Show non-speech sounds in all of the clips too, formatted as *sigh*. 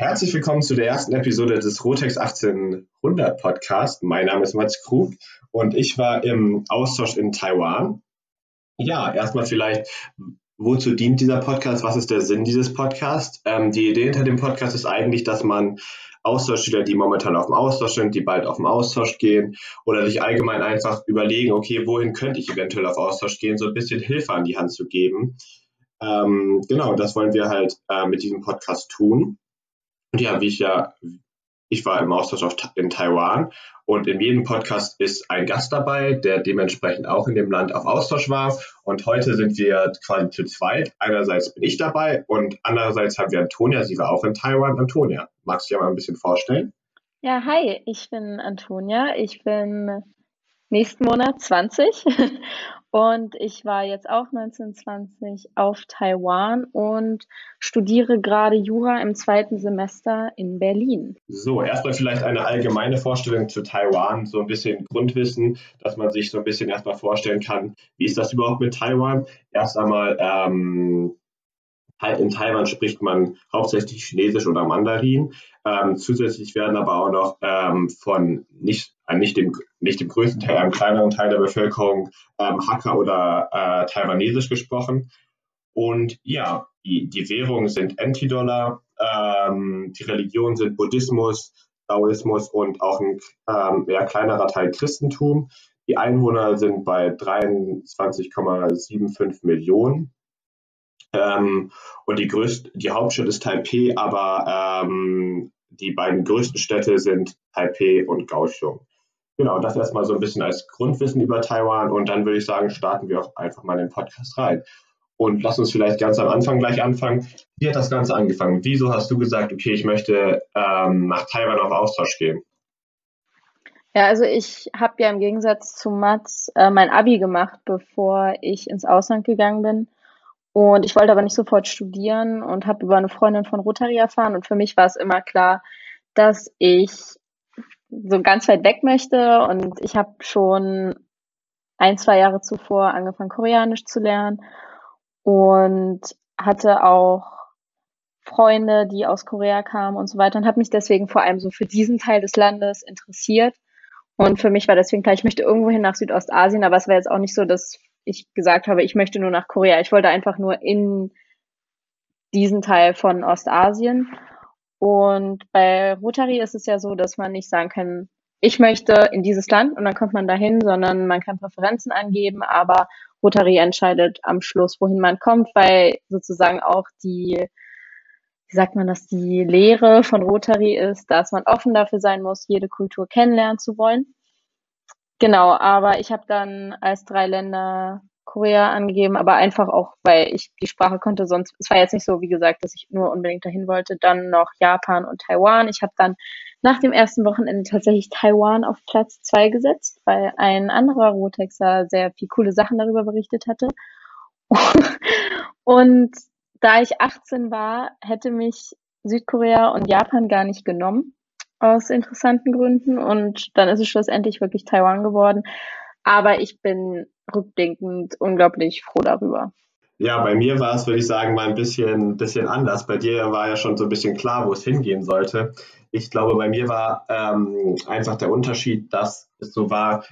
Herzlich willkommen zu der ersten Episode des Rotex 1800 Podcast. Mein Name ist Mats Krug und ich war im Austausch in Taiwan. Ja, erstmal vielleicht, wozu dient dieser Podcast? Was ist der Sinn dieses Podcasts? Ähm, die Idee hinter dem Podcast ist eigentlich, dass man Austauschschüler, die momentan auf dem Austausch sind, die bald auf dem Austausch gehen oder sich allgemein einfach überlegen, okay, wohin könnte ich eventuell auf Austausch gehen, so ein bisschen Hilfe an die Hand zu geben. Ähm, genau, das wollen wir halt äh, mit diesem Podcast tun. Und ja, wie ich ja, ich war im Austausch auf, in Taiwan und in jedem Podcast ist ein Gast dabei, der dementsprechend auch in dem Land auf Austausch war. Und heute sind wir quasi zu zweit. Einerseits bin ich dabei und andererseits haben wir Antonia, sie war auch in Taiwan. Antonia, magst du dir mal ein bisschen vorstellen? Ja, hi, ich bin Antonia. Ich bin nächsten Monat 20 und ich war jetzt auch 1920 auf Taiwan und studiere gerade Jura im zweiten Semester in Berlin. So, erstmal vielleicht eine allgemeine Vorstellung zu Taiwan, so ein bisschen Grundwissen, dass man sich so ein bisschen erstmal vorstellen kann, wie ist das überhaupt mit Taiwan? Erst einmal, ähm, in Taiwan spricht man hauptsächlich Chinesisch oder Mandarin. Ähm, zusätzlich werden aber auch noch ähm, von nicht, äh, nicht, dem, nicht dem größten Teil, einem kleineren Teil der Bevölkerung ähm, Hakka oder äh, Taiwanesisch gesprochen. Und ja, die, die Währungen sind Anti-Dollar, ähm, die Religionen sind Buddhismus, Daoismus und auch ein ähm, eher kleinerer Teil Christentum. Die Einwohner sind bei 23,75 Millionen. Ähm, und die größte, die Hauptstadt ist Taipei, aber ähm, die beiden größten Städte sind Taipei und Kaohsiung. Genau, das erstmal so ein bisschen als Grundwissen über Taiwan und dann würde ich sagen, starten wir auch einfach mal in den Podcast rein. Und lass uns vielleicht ganz am Anfang gleich anfangen. Wie hat das Ganze angefangen? Wieso hast du gesagt, okay, ich möchte ähm, nach Taiwan auf Austausch gehen? Ja, also ich habe ja im Gegensatz zu Mats äh, mein Abi gemacht, bevor ich ins Ausland gegangen bin. Und ich wollte aber nicht sofort studieren und habe über eine Freundin von Rotary erfahren. Und für mich war es immer klar, dass ich so ganz weit weg möchte. Und ich habe schon ein, zwei Jahre zuvor angefangen, Koreanisch zu lernen und hatte auch Freunde, die aus Korea kamen und so weiter und habe mich deswegen vor allem so für diesen Teil des Landes interessiert. Und für mich war deswegen klar, ich möchte irgendwohin nach Südostasien, aber es war jetzt auch nicht so, dass ich gesagt habe, ich möchte nur nach Korea. Ich wollte einfach nur in diesen Teil von Ostasien. Und bei Rotary ist es ja so, dass man nicht sagen kann, ich möchte in dieses Land und dann kommt man dahin, sondern man kann Präferenzen angeben, aber Rotary entscheidet am Schluss, wohin man kommt, weil sozusagen auch die, wie sagt man das, die Lehre von Rotary ist, dass man offen dafür sein muss, jede Kultur kennenlernen zu wollen. Genau, aber ich habe dann als drei Länder Korea angegeben, aber einfach auch, weil ich die Sprache konnte. Sonst, es war jetzt nicht so, wie gesagt, dass ich nur unbedingt dahin wollte. Dann noch Japan und Taiwan. Ich habe dann nach dem ersten Wochenende tatsächlich Taiwan auf Platz zwei gesetzt, weil ein anderer Rotexer sehr viel coole Sachen darüber berichtet hatte. *laughs* und da ich 18 war, hätte mich Südkorea und Japan gar nicht genommen aus interessanten Gründen und dann ist es schlussendlich wirklich Taiwan geworden. Aber ich bin rückblickend unglaublich froh darüber. Ja, bei mir war es, würde ich sagen, mal ein bisschen, bisschen anders. Bei dir war ja schon so ein bisschen klar, wo es hingehen sollte. Ich glaube, bei mir war ähm, einfach der Unterschied, dass es so war,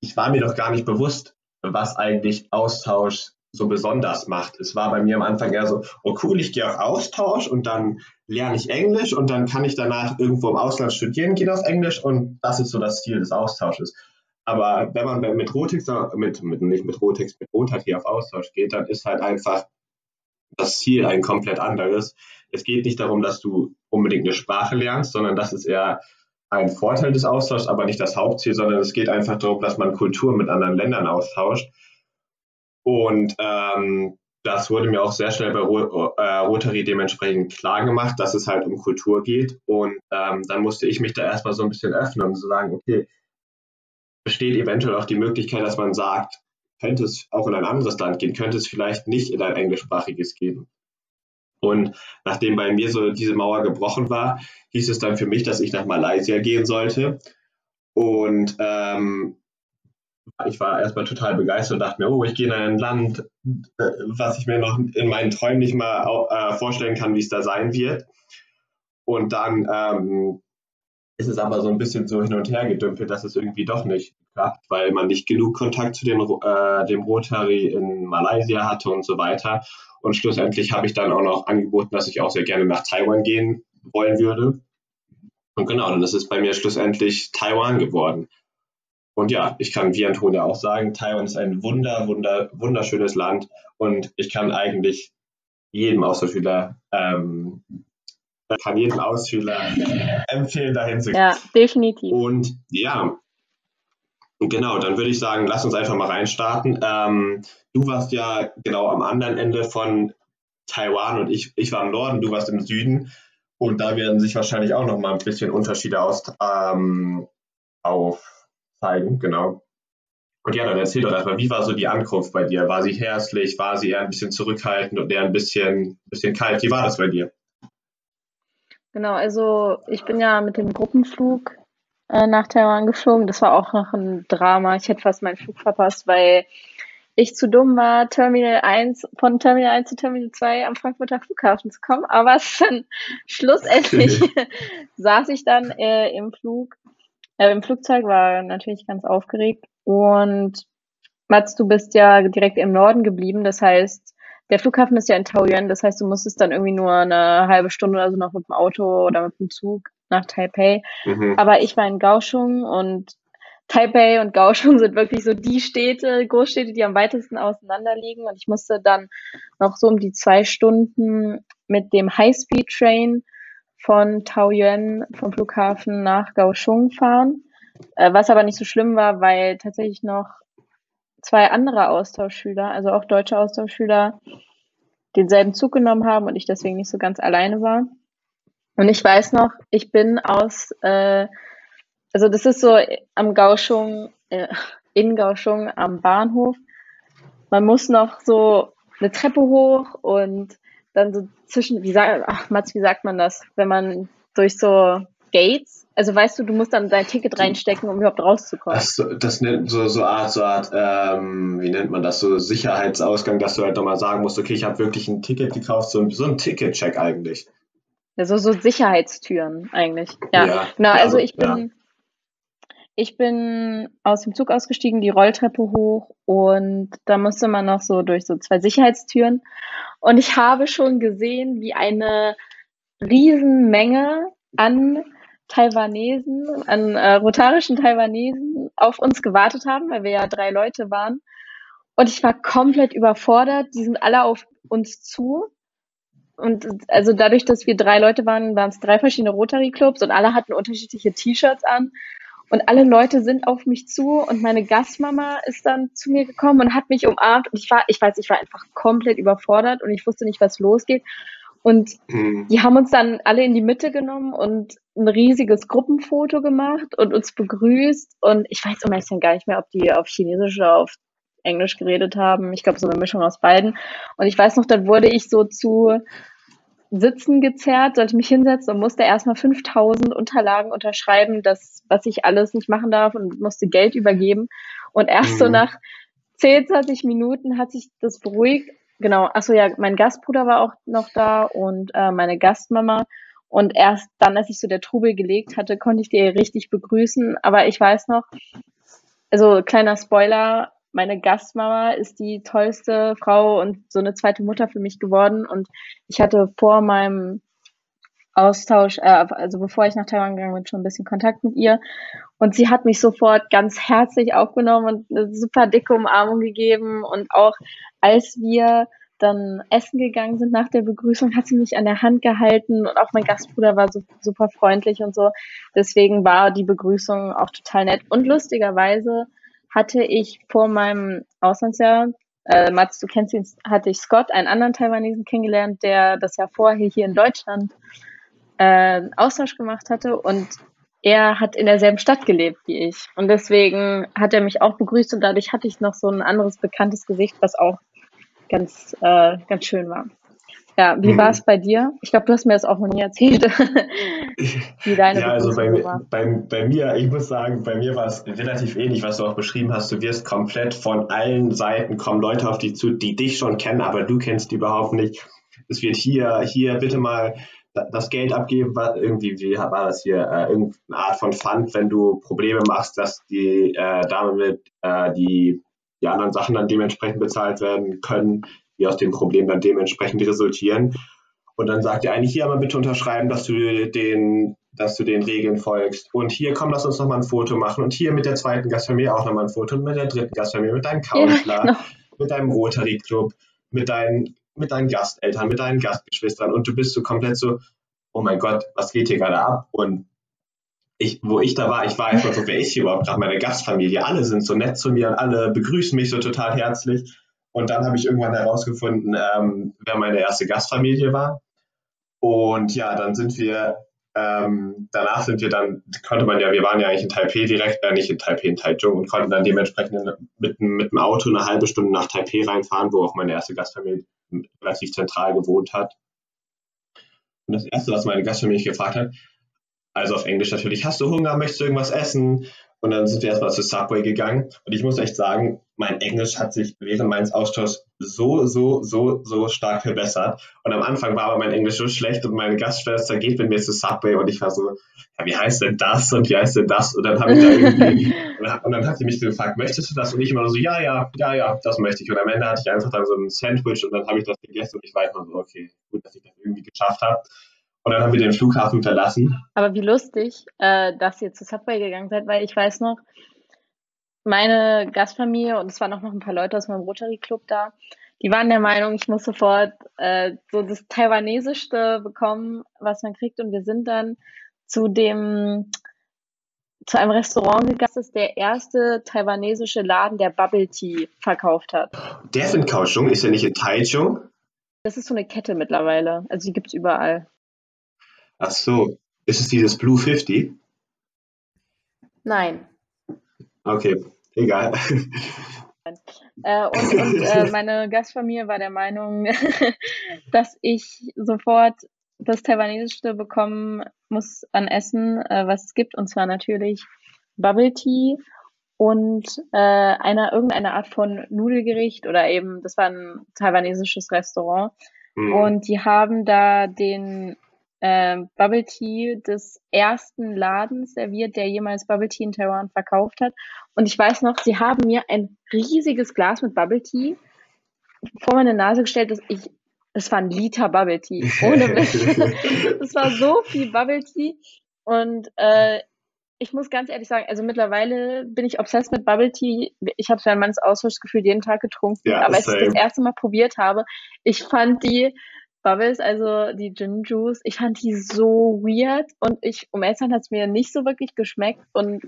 ich war mir doch gar nicht bewusst, was eigentlich Austausch so besonders macht. Es war bei mir am Anfang eher so, oh cool, ich gehe auf Austausch und dann lerne ich Englisch und dann kann ich danach irgendwo im Ausland studieren, geht auf Englisch und das ist so das Ziel des Austausches. Aber wenn man mit Rotex, mit, mit, nicht mit Rotex, mit Rotary auf Austausch geht, dann ist halt einfach das Ziel ein komplett anderes. Es geht nicht darum, dass du unbedingt eine Sprache lernst, sondern das ist eher ein Vorteil des Austauschs, aber nicht das Hauptziel, sondern es geht einfach darum, dass man Kultur mit anderen Ländern austauscht. Und ähm, das wurde mir auch sehr schnell bei äh, Rotary dementsprechend klar gemacht, dass es halt um Kultur geht. Und ähm, dann musste ich mich da erstmal so ein bisschen öffnen und so sagen, okay, besteht eventuell auch die Möglichkeit, dass man sagt, könnte es auch in ein anderes Land gehen, könnte es vielleicht nicht in ein englischsprachiges gehen. Und nachdem bei mir so diese Mauer gebrochen war, hieß es dann für mich, dass ich nach Malaysia gehen sollte. Und ähm, ich war erstmal total begeistert und dachte mir, oh, ich gehe in ein Land, äh, was ich mir noch in meinen Träumen nicht mal äh, vorstellen kann, wie es da sein wird. Und dann ähm, ist es aber so ein bisschen so hin und her gedümpelt, dass es irgendwie doch nicht klappt, weil man nicht genug Kontakt zu den, äh, dem Rotary in Malaysia hatte und so weiter. Und schlussendlich habe ich dann auch noch angeboten, dass ich auch sehr gerne nach Taiwan gehen wollen würde. Und genau, dann ist es bei mir schlussendlich Taiwan geworden. Und ja, ich kann wie Antonia auch sagen, Taiwan ist ein wunder, wunder, wunderschönes Land und ich kann eigentlich jedem Austauschschüler ähm, kann jedem Ausschüler *laughs* empfehlen, dahin zu gehen. Ja, definitiv. Und ja, genau, dann würde ich sagen, lass uns einfach mal reinstarten. Ähm, du warst ja genau am anderen Ende von Taiwan und ich, ich war im Norden, du warst im Süden. Und da werden sich wahrscheinlich auch noch mal ein bisschen Unterschiede aus, ähm, aufzeigen, genau. Und ja, dann erzähl doch erstmal, wie war so die Ankunft bei dir? War sie herzlich? War sie eher ein bisschen zurückhaltend und eher ein bisschen, bisschen kalt? Wie war das bei dir? Genau, also ich bin ja mit dem Gruppenflug äh, nach Taiwan geflogen. Das war auch noch ein Drama. Ich hätte fast meinen Flug verpasst, weil ich zu dumm war, Terminal 1, von Terminal 1 zu Terminal 2 am Frankfurter Flughafen zu kommen. Aber dann *laughs* schlussendlich *laughs* saß ich dann äh, im Flug, äh, im Flugzeug, war natürlich ganz aufgeregt. Und Mats, du bist ja direkt im Norden geblieben. Das heißt, der Flughafen ist ja in Taoyuan. Das heißt, du musstest dann irgendwie nur eine halbe Stunde oder so noch mit dem Auto oder mit dem Zug nach Taipei. Mhm. Aber ich war in Kaohsiung und Taipei und Kaohsiung sind wirklich so die Städte, Großstädte, die am weitesten auseinander liegen. Und ich musste dann noch so um die zwei Stunden mit dem High-Speed-Train von Taoyuan vom Flughafen nach Kaohsiung fahren. Äh, was aber nicht so schlimm war, weil tatsächlich noch zwei andere Austauschschüler, also auch deutsche Austauschschüler, denselben Zug genommen haben und ich deswegen nicht so ganz alleine war. Und ich weiß noch, ich bin aus äh, also das ist so am Gauschung, äh, in Gauschung am Bahnhof. Man muss noch so eine Treppe hoch und dann so zwischen, wie sagt, ach Mats, wie sagt man das, wenn man durch so Gates, also weißt du, du musst dann dein Ticket reinstecken, um überhaupt rauszukommen. Das, das nennt so, so Art, so Art, ähm, wie nennt man das, so Sicherheitsausgang, dass du halt nochmal sagen musst, okay, ich habe wirklich ein Ticket gekauft, so, so ein Ticket-Check eigentlich. Ja, so, so Sicherheitstüren eigentlich. Ja, ja genau, also, also ich bin, ja. Ich bin aus dem Zug ausgestiegen, die Rolltreppe hoch und da musste man noch so durch so zwei Sicherheitstüren. Und ich habe schon gesehen, wie eine Riesenmenge an Taiwanesen, an äh, rotarischen Taiwanesen auf uns gewartet haben, weil wir ja drei Leute waren. Und ich war komplett überfordert. Die sind alle auf uns zu. Und also dadurch, dass wir drei Leute waren, waren es drei verschiedene Rotary-Clubs und alle hatten unterschiedliche T-Shirts an. Und alle Leute sind auf mich zu und meine Gastmama ist dann zu mir gekommen und hat mich umarmt. Und ich war, ich weiß, ich war einfach komplett überfordert und ich wusste nicht, was losgeht. Und mhm. die haben uns dann alle in die Mitte genommen und ein riesiges Gruppenfoto gemacht und uns begrüßt. Und ich weiß um ehrlich gar nicht mehr, ob die auf Chinesisch oder auf Englisch geredet haben. Ich glaube, so eine Mischung aus beiden. Und ich weiß noch, dann wurde ich so zu Sitzen gezerrt, sollte mich hinsetzen und musste erstmal 5000 Unterlagen unterschreiben, das, was ich alles nicht machen darf und musste Geld übergeben. Und erst mhm. so nach 10, 20 Minuten hat sich das beruhigt. Genau, achso ja, mein Gastbruder war auch noch da und äh, meine Gastmama. Und erst dann, als ich so der Trubel gelegt hatte, konnte ich die richtig begrüßen. Aber ich weiß noch, also kleiner Spoiler, meine Gastmama ist die tollste Frau und so eine zweite Mutter für mich geworden. Und ich hatte vor meinem Austausch, äh, also bevor ich nach Taiwan gegangen bin, schon ein bisschen Kontakt mit ihr. Und sie hat mich sofort ganz herzlich aufgenommen und eine super dicke Umarmung gegeben. Und auch als wir dann essen gegangen sind nach der Begrüßung, hat sie mich an der Hand gehalten und auch mein Gastbruder war so, super freundlich und so. Deswegen war die Begrüßung auch total nett. Und lustigerweise hatte ich vor meinem Auslandsjahr, äh, Mats, du kennst ihn, hatte ich Scott, einen anderen Taiwanesen kennengelernt, der das Jahr vorher hier in Deutschland äh, Austausch gemacht hatte und er hat in derselben Stadt gelebt wie ich. Und deswegen hat er mich auch begrüßt und dadurch hatte ich noch so ein anderes bekanntes Gesicht, was auch ganz, äh, ganz schön war. Ja, wie mhm. war es bei dir? Ich glaube, du hast mir das auch noch nie erzählt, *laughs* wie deine Ja, also bei. Bei, bei mir, ich muss sagen, bei mir war es relativ ähnlich, was du auch beschrieben hast. Du wirst komplett von allen Seiten kommen Leute auf dich zu, die dich schon kennen, aber du kennst die überhaupt nicht. Es wird hier, hier bitte mal das Geld abgeben, irgendwie, wie war das hier, äh, irgendeine Art von Fund, wenn du Probleme machst, dass die äh, damit äh, die, die anderen Sachen dann dementsprechend bezahlt werden können, die aus dem Problem dann dementsprechend resultieren. Und dann sagt er eigentlich hier aber bitte unterschreiben, dass du den, dass du den Regeln folgst. Und hier komm, lass uns nochmal ein Foto machen. Und hier mit der zweiten Gastfamilie auch nochmal ein Foto und mit der dritten Gastfamilie, mit deinem Counselor, ja, genau. mit deinem Rotary Club, mit deinen, mit deinen Gasteltern, mit deinen Gastgeschwistern. Und du bist so komplett so, oh mein Gott, was geht hier gerade ab? Und ich, wo ich da war, ich war einfach so, wer ist hier überhaupt gerade meine Gastfamilie? Alle sind so nett zu mir und alle begrüßen mich so total herzlich. Und dann habe ich irgendwann herausgefunden, ähm, wer meine erste Gastfamilie war. Und ja, dann sind wir, ähm, danach sind wir dann, konnte man ja, wir waren ja eigentlich in Taipei direkt, äh, nicht in Taipei, in Taichung und konnten dann dementsprechend mit, mit dem Auto eine halbe Stunde nach Taipei reinfahren, wo auch meine erste Gastfamilie relativ zentral gewohnt hat. Und das Erste, was meine Gastfamilie gefragt hat, also auf Englisch natürlich, hast du Hunger, möchtest du irgendwas essen? Und dann sind wir erstmal zu Subway gegangen. Und ich muss echt sagen, mein Englisch hat sich während meines Austauschs so, so, so, so stark verbessert. Und am Anfang war aber mein Englisch so schlecht und meine Gastschwester geht mit mir zu Subway und ich war so, ja, wie heißt denn das und wie heißt denn das? Und dann habe ich da irgendwie, *laughs* und dann hat sie mich gefragt, möchtest du das? Und ich immer so, ja, ja, ja, ja, das möchte ich. Und am Ende hatte ich einfach dann so ein Sandwich und dann habe ich das gegessen und ich war einfach so, okay, gut, dass ich das irgendwie geschafft habe. Und dann haben wir den Flughafen verlassen. Aber wie lustig, äh, dass ihr zu Subway gegangen seid, weil ich weiß noch, meine Gastfamilie und es waren auch noch ein paar Leute aus meinem Rotary Club da, die waren der Meinung, ich muss sofort äh, so das Taiwanesischste bekommen, was man kriegt. Und wir sind dann zu dem zu einem Restaurant gegangen. Das ist der erste taiwanesische Laden, der Bubble Tea verkauft hat. Der ist in Kaohsiung, ist ja nicht in Taichung? Das ist so eine Kette mittlerweile. Also die gibt es überall. Ach so. Ist es dieses Blue 50? Nein. Okay, egal. Äh, und, und äh, *laughs* meine Gastfamilie war der Meinung, *laughs* dass ich sofort das Taiwanesische bekommen muss an Essen, äh, was es gibt, und zwar natürlich Bubble Tea und äh, einer irgendeine Art von Nudelgericht oder eben, das war ein taiwanesisches Restaurant. Mhm. Und die haben da den äh, Bubble Tea des ersten Ladens serviert, der jemals Bubble Tea in Taiwan verkauft hat. Und ich weiß noch, sie haben mir ein riesiges Glas mit Bubble Tea vor meine Nase gestellt, dass ich, es war ein Liter Bubble Tea. Ohne *laughs* Es war so viel Bubble Tea. Und äh, ich muss ganz ehrlich sagen, also mittlerweile bin ich obsessed mit Bubble Tea. Ich habe es während meines Austauschgefühl jeden Tag getrunken. Ja, aber als ich das erste Mal probiert habe, ich fand die Bubbles, also die Gin Juice, ich fand die so weird und ich, um ehrlich zu sein, hat es mir nicht so wirklich geschmeckt und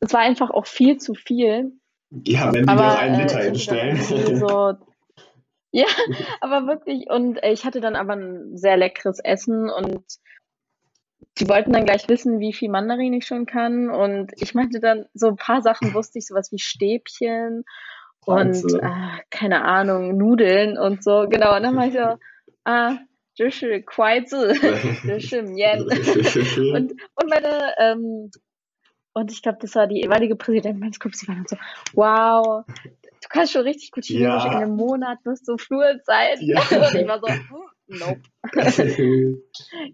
es war einfach auch viel zu viel. Ja, wenn die aber, noch einen Liter äh, hinstellen. So, *laughs* ja, aber wirklich und äh, ich hatte dann aber ein sehr leckeres Essen und die wollten dann gleich wissen, wie viel Mandarin ich schon kann und ich meinte dann, so ein paar Sachen *laughs* wusste ich, sowas wie Stäbchen und äh, keine Ahnung, Nudeln und so, genau, und dann war ich so, ah, das ist Quaizu, das ist Mien. und, meine, ähm, und ich glaube, das war die ehemalige Präsidentin meines Clubs, die war dann so, wow, du kannst schon richtig gut Chinesisch, ja. in einem Monat wirst du fluent sein. Ja. *laughs* und ich war so, nope. *laughs*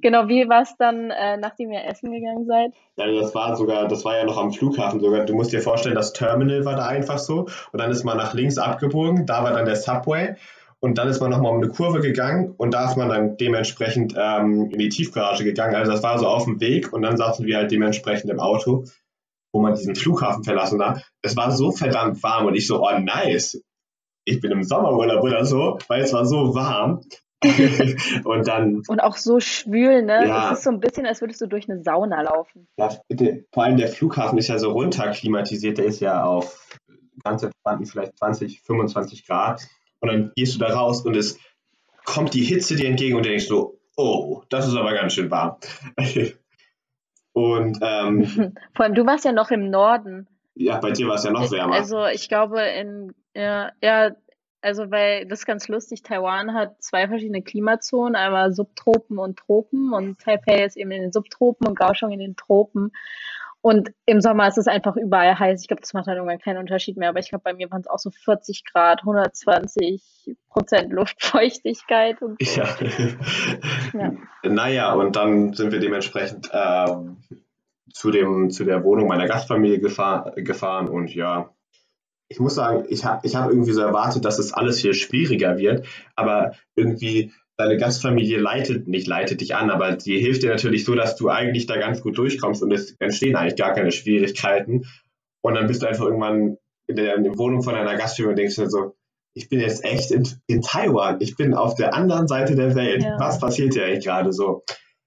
genau, wie war es dann, äh, nachdem ihr essen gegangen seid? Ja, das war sogar, das war ja noch am Flughafen sogar. Du musst dir vorstellen, das Terminal war da einfach so und dann ist man nach links abgebogen, da war dann der Subway und dann ist man nochmal um eine Kurve gegangen und da ist man dann dementsprechend ähm, in die Tiefgarage gegangen. Also das war so auf dem Weg und dann saßen wir halt dementsprechend im Auto, wo man diesen Flughafen verlassen hat. Es war so verdammt warm und ich so, oh nice, ich bin im Sommerurlaub oder so, weil es war so warm. *laughs* und dann. Und auch so schwül, ne? Ja, es ist so ein bisschen, als würdest du durch eine Sauna laufen. Ja, vor allem der Flughafen ist ja so runterklimatisiert, der ist ja auf ganz entspannten vielleicht 20, 25 Grad. Und dann gehst du da raus und es kommt die Hitze dir entgegen und denkst so, oh, das ist aber ganz schön warm. *laughs* und ähm, *laughs* vor allem, du warst ja noch im Norden. Ja, bei dir war es ja noch wärmer. Also ich glaube in ja, ja, also weil das ist ganz lustig, Taiwan hat zwei verschiedene Klimazonen, einmal Subtropen und Tropen und Taipei ist eben in den Subtropen und Kaohsiung in den Tropen. Und im Sommer ist es einfach überall heiß. Ich glaube, das macht dann irgendwann keinen Unterschied mehr. Aber ich glaube, bei mir waren es auch so 40 Grad, 120 Prozent Luftfeuchtigkeit. Und so. *laughs* ja. ja. Naja, und dann sind wir dementsprechend ähm, zu, dem, zu der Wohnung meiner Gastfamilie gefahr, gefahren. Und ja, ich muss sagen, ich habe ich hab irgendwie so erwartet, dass es alles hier schwieriger wird. Aber irgendwie deine Gastfamilie leitet, nicht leitet dich an, aber die hilft dir natürlich so, dass du eigentlich da ganz gut durchkommst und es entstehen eigentlich gar keine Schwierigkeiten. Und dann bist du einfach irgendwann in der, in der Wohnung von deiner Gastfamilie und denkst dir so, ich bin jetzt echt in, in Taiwan, ich bin auf der anderen Seite der Welt. Ja. Was passiert hier eigentlich gerade so?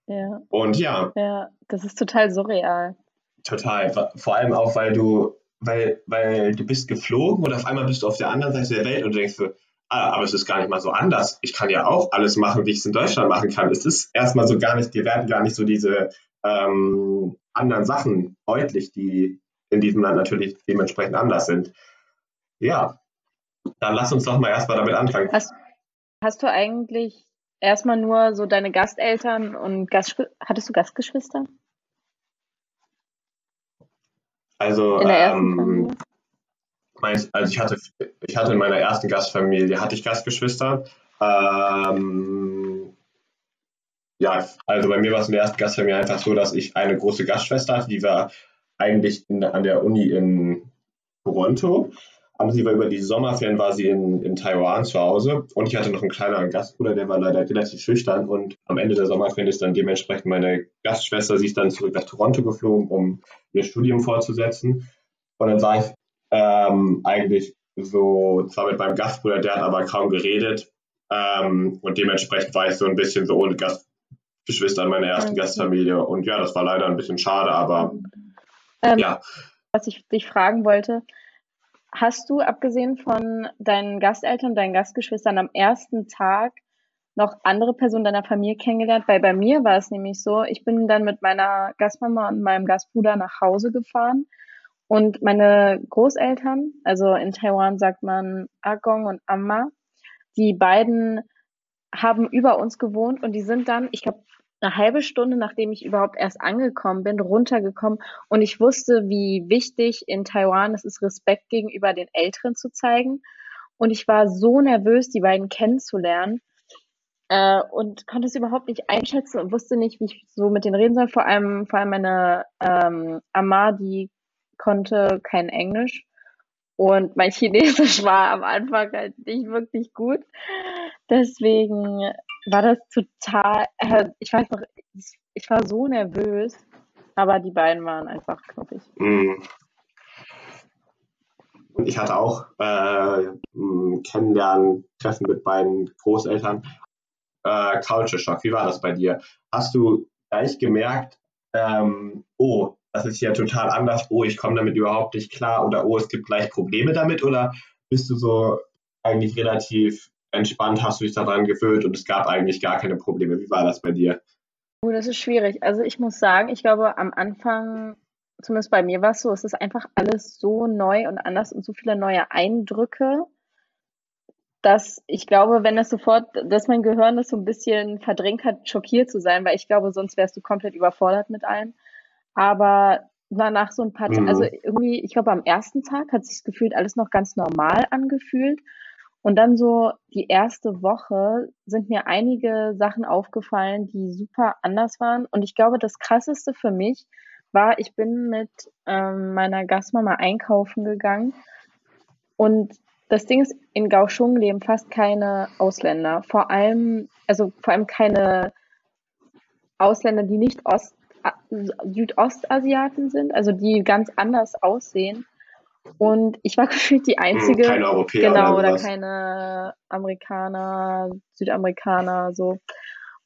Ja. Und ja. Ja, das ist total surreal. Total. Vor allem auch, weil du, weil, weil du bist geflogen und auf einmal bist du auf der anderen Seite der Welt und du denkst so, aber es ist gar nicht mal so anders. Ich kann ja auch alles machen, wie ich es in Deutschland machen kann. Es ist erstmal so gar nicht, dir werden gar nicht so diese ähm, anderen Sachen deutlich, die in diesem Land natürlich dementsprechend anders sind. Ja, dann lass uns doch mal erstmal damit anfangen. Hast, hast du eigentlich erstmal nur so deine Gasteltern und Gast, hattest du Gastgeschwister? Also, in der ersten ähm, also ich hatte, ich hatte in meiner ersten Gastfamilie, hatte ich Gastgeschwister. Ähm, ja, also bei mir war es in der ersten Gastfamilie einfach so, dass ich eine große Gastschwester hatte, die war eigentlich in, an der Uni in Toronto. Aber sie war über die Sommerferien war sie in, in Taiwan zu Hause und ich hatte noch einen kleineren Gastbruder, der war leider relativ schüchtern und am Ende der Sommerferien ist dann dementsprechend meine Gastschwester, sie ist dann zurück nach Toronto geflogen, um ihr Studium fortzusetzen. Und dann war ich ähm, eigentlich so, zwar mit meinem Gastbruder, der hat aber kaum geredet. Ähm, und dementsprechend war ich so ein bisschen so ohne Gastgeschwister in meiner ersten okay. Gastfamilie. Und ja, das war leider ein bisschen schade, aber ähm, ja. Was ich dich fragen wollte, hast du abgesehen von deinen Gasteltern, deinen Gastgeschwistern am ersten Tag noch andere Personen deiner Familie kennengelernt? Weil bei mir war es nämlich so, ich bin dann mit meiner Gastmama und meinem Gastbruder nach Hause gefahren und meine Großeltern, also in Taiwan sagt man Agong und Amma, die beiden haben über uns gewohnt und die sind dann, ich glaube, eine halbe Stunde, nachdem ich überhaupt erst angekommen bin, runtergekommen und ich wusste, wie wichtig in Taiwan es ist, Respekt gegenüber den Älteren zu zeigen. Und ich war so nervös, die beiden kennenzulernen äh, und konnte es überhaupt nicht einschätzen und wusste nicht, wie ich so mit denen reden soll. Vor allem, vor allem meine ähm, Amma, die konnte kein Englisch und mein Chinesisch *laughs* war am Anfang halt nicht wirklich gut. Deswegen war das total, äh, ich weiß noch, ich, war so nervös, aber die beiden waren einfach knuffig. Mhm. Und ich hatte auch äh, Kennenlernen, Treffen mit beiden Großeltern. Äh, Culture Shock, wie war das bei dir? Hast du gleich gemerkt, ähm, oh, das ist ja total anders, oh, ich komme damit überhaupt nicht klar oder oh, es gibt gleich Probleme damit oder bist du so eigentlich relativ entspannt, hast du dich daran gewöhnt und es gab eigentlich gar keine Probleme? Wie war das bei dir? Oh, das ist schwierig. Also ich muss sagen, ich glaube am Anfang, zumindest bei mir war es so, es ist einfach alles so neu und anders und so viele neue Eindrücke, dass ich glaube, wenn das sofort, dass mein Gehirn das so ein bisschen verdrängt hat, schockiert zu sein, weil ich glaube, sonst wärst du komplett überfordert mit allem. Aber danach so ein paar, mhm. also irgendwie, ich glaube, am ersten Tag hat sich gefühlt alles noch ganz normal angefühlt. Und dann so die erste Woche sind mir einige Sachen aufgefallen, die super anders waren. Und ich glaube, das krasseste für mich war, ich bin mit ähm, meiner Gastmama einkaufen gegangen. Und das Ding ist, in Kaohsiung leben fast keine Ausländer. Vor allem, also vor allem keine Ausländer, die nicht Ost Südostasiaten sind, also die ganz anders aussehen. Und ich war *laughs* gefühlt die einzige. Keine Europäer. Genau, oder, oder keine Amerikaner, Südamerikaner, so.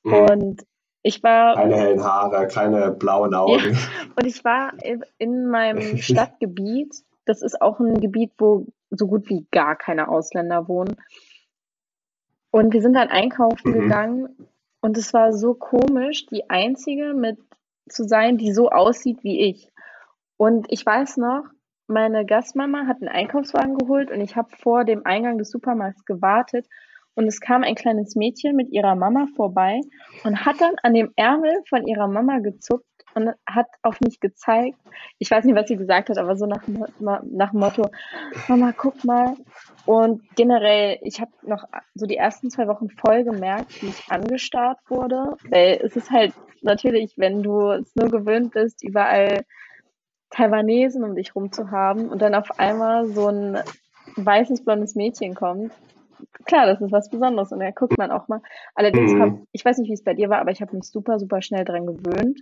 Mhm. Und ich war. Keine hellen Haare, keine blauen Augen. Ja, *laughs* und ich war in meinem *laughs* Stadtgebiet. Das ist auch ein Gebiet, wo so gut wie gar keine Ausländer wohnen. Und wir sind dann einkaufen mhm. gegangen und es war so komisch, die einzige mit zu sein, die so aussieht wie ich. Und ich weiß noch, meine Gastmama hat einen Einkaufswagen geholt und ich habe vor dem Eingang des Supermarkts gewartet und es kam ein kleines Mädchen mit ihrer Mama vorbei und hat dann an dem Ärmel von ihrer Mama gezuckt und hat auf mich gezeigt. Ich weiß nicht, was sie gesagt hat, aber so nach, nach dem Motto, Mama, guck mal. Und generell, ich habe noch so die ersten zwei Wochen voll gemerkt, wie ich angestarrt wurde. Weil es ist halt natürlich, wenn du es nur gewöhnt bist, überall Taiwanesen um dich rum zu haben und dann auf einmal so ein weißes, blondes Mädchen kommt, klar, das ist was Besonderes und da guckt man auch mal. Allerdings mhm. habe ich weiß nicht, wie es bei dir war, aber ich habe mich super, super schnell dran gewöhnt.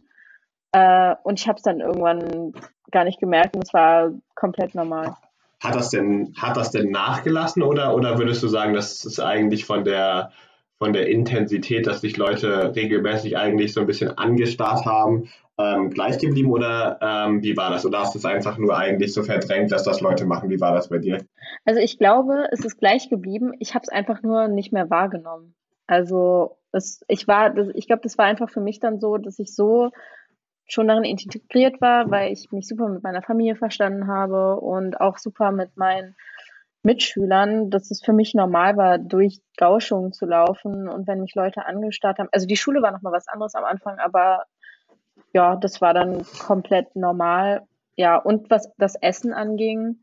Äh, und ich habe es dann irgendwann gar nicht gemerkt und es war komplett normal. Hat das denn, hat das denn nachgelassen oder, oder würdest du sagen, das ist eigentlich von der, von der Intensität, dass sich Leute regelmäßig eigentlich so ein bisschen angestarrt haben, ähm, gleich geblieben oder ähm, wie war das? Oder hast du es einfach nur eigentlich so verdrängt, dass das Leute machen? Wie war das bei dir? Also ich glaube, es ist gleich geblieben. Ich habe es einfach nur nicht mehr wahrgenommen. Also es, ich war, ich glaube, das war einfach für mich dann so, dass ich so schon darin integriert war, weil ich mich super mit meiner Familie verstanden habe und auch super mit meinen Mitschülern, dass es für mich normal war, durch Gauschungen zu laufen und wenn mich Leute angestarrt haben. Also die Schule war nochmal was anderes am Anfang, aber ja, das war dann komplett normal. Ja, und was das Essen anging,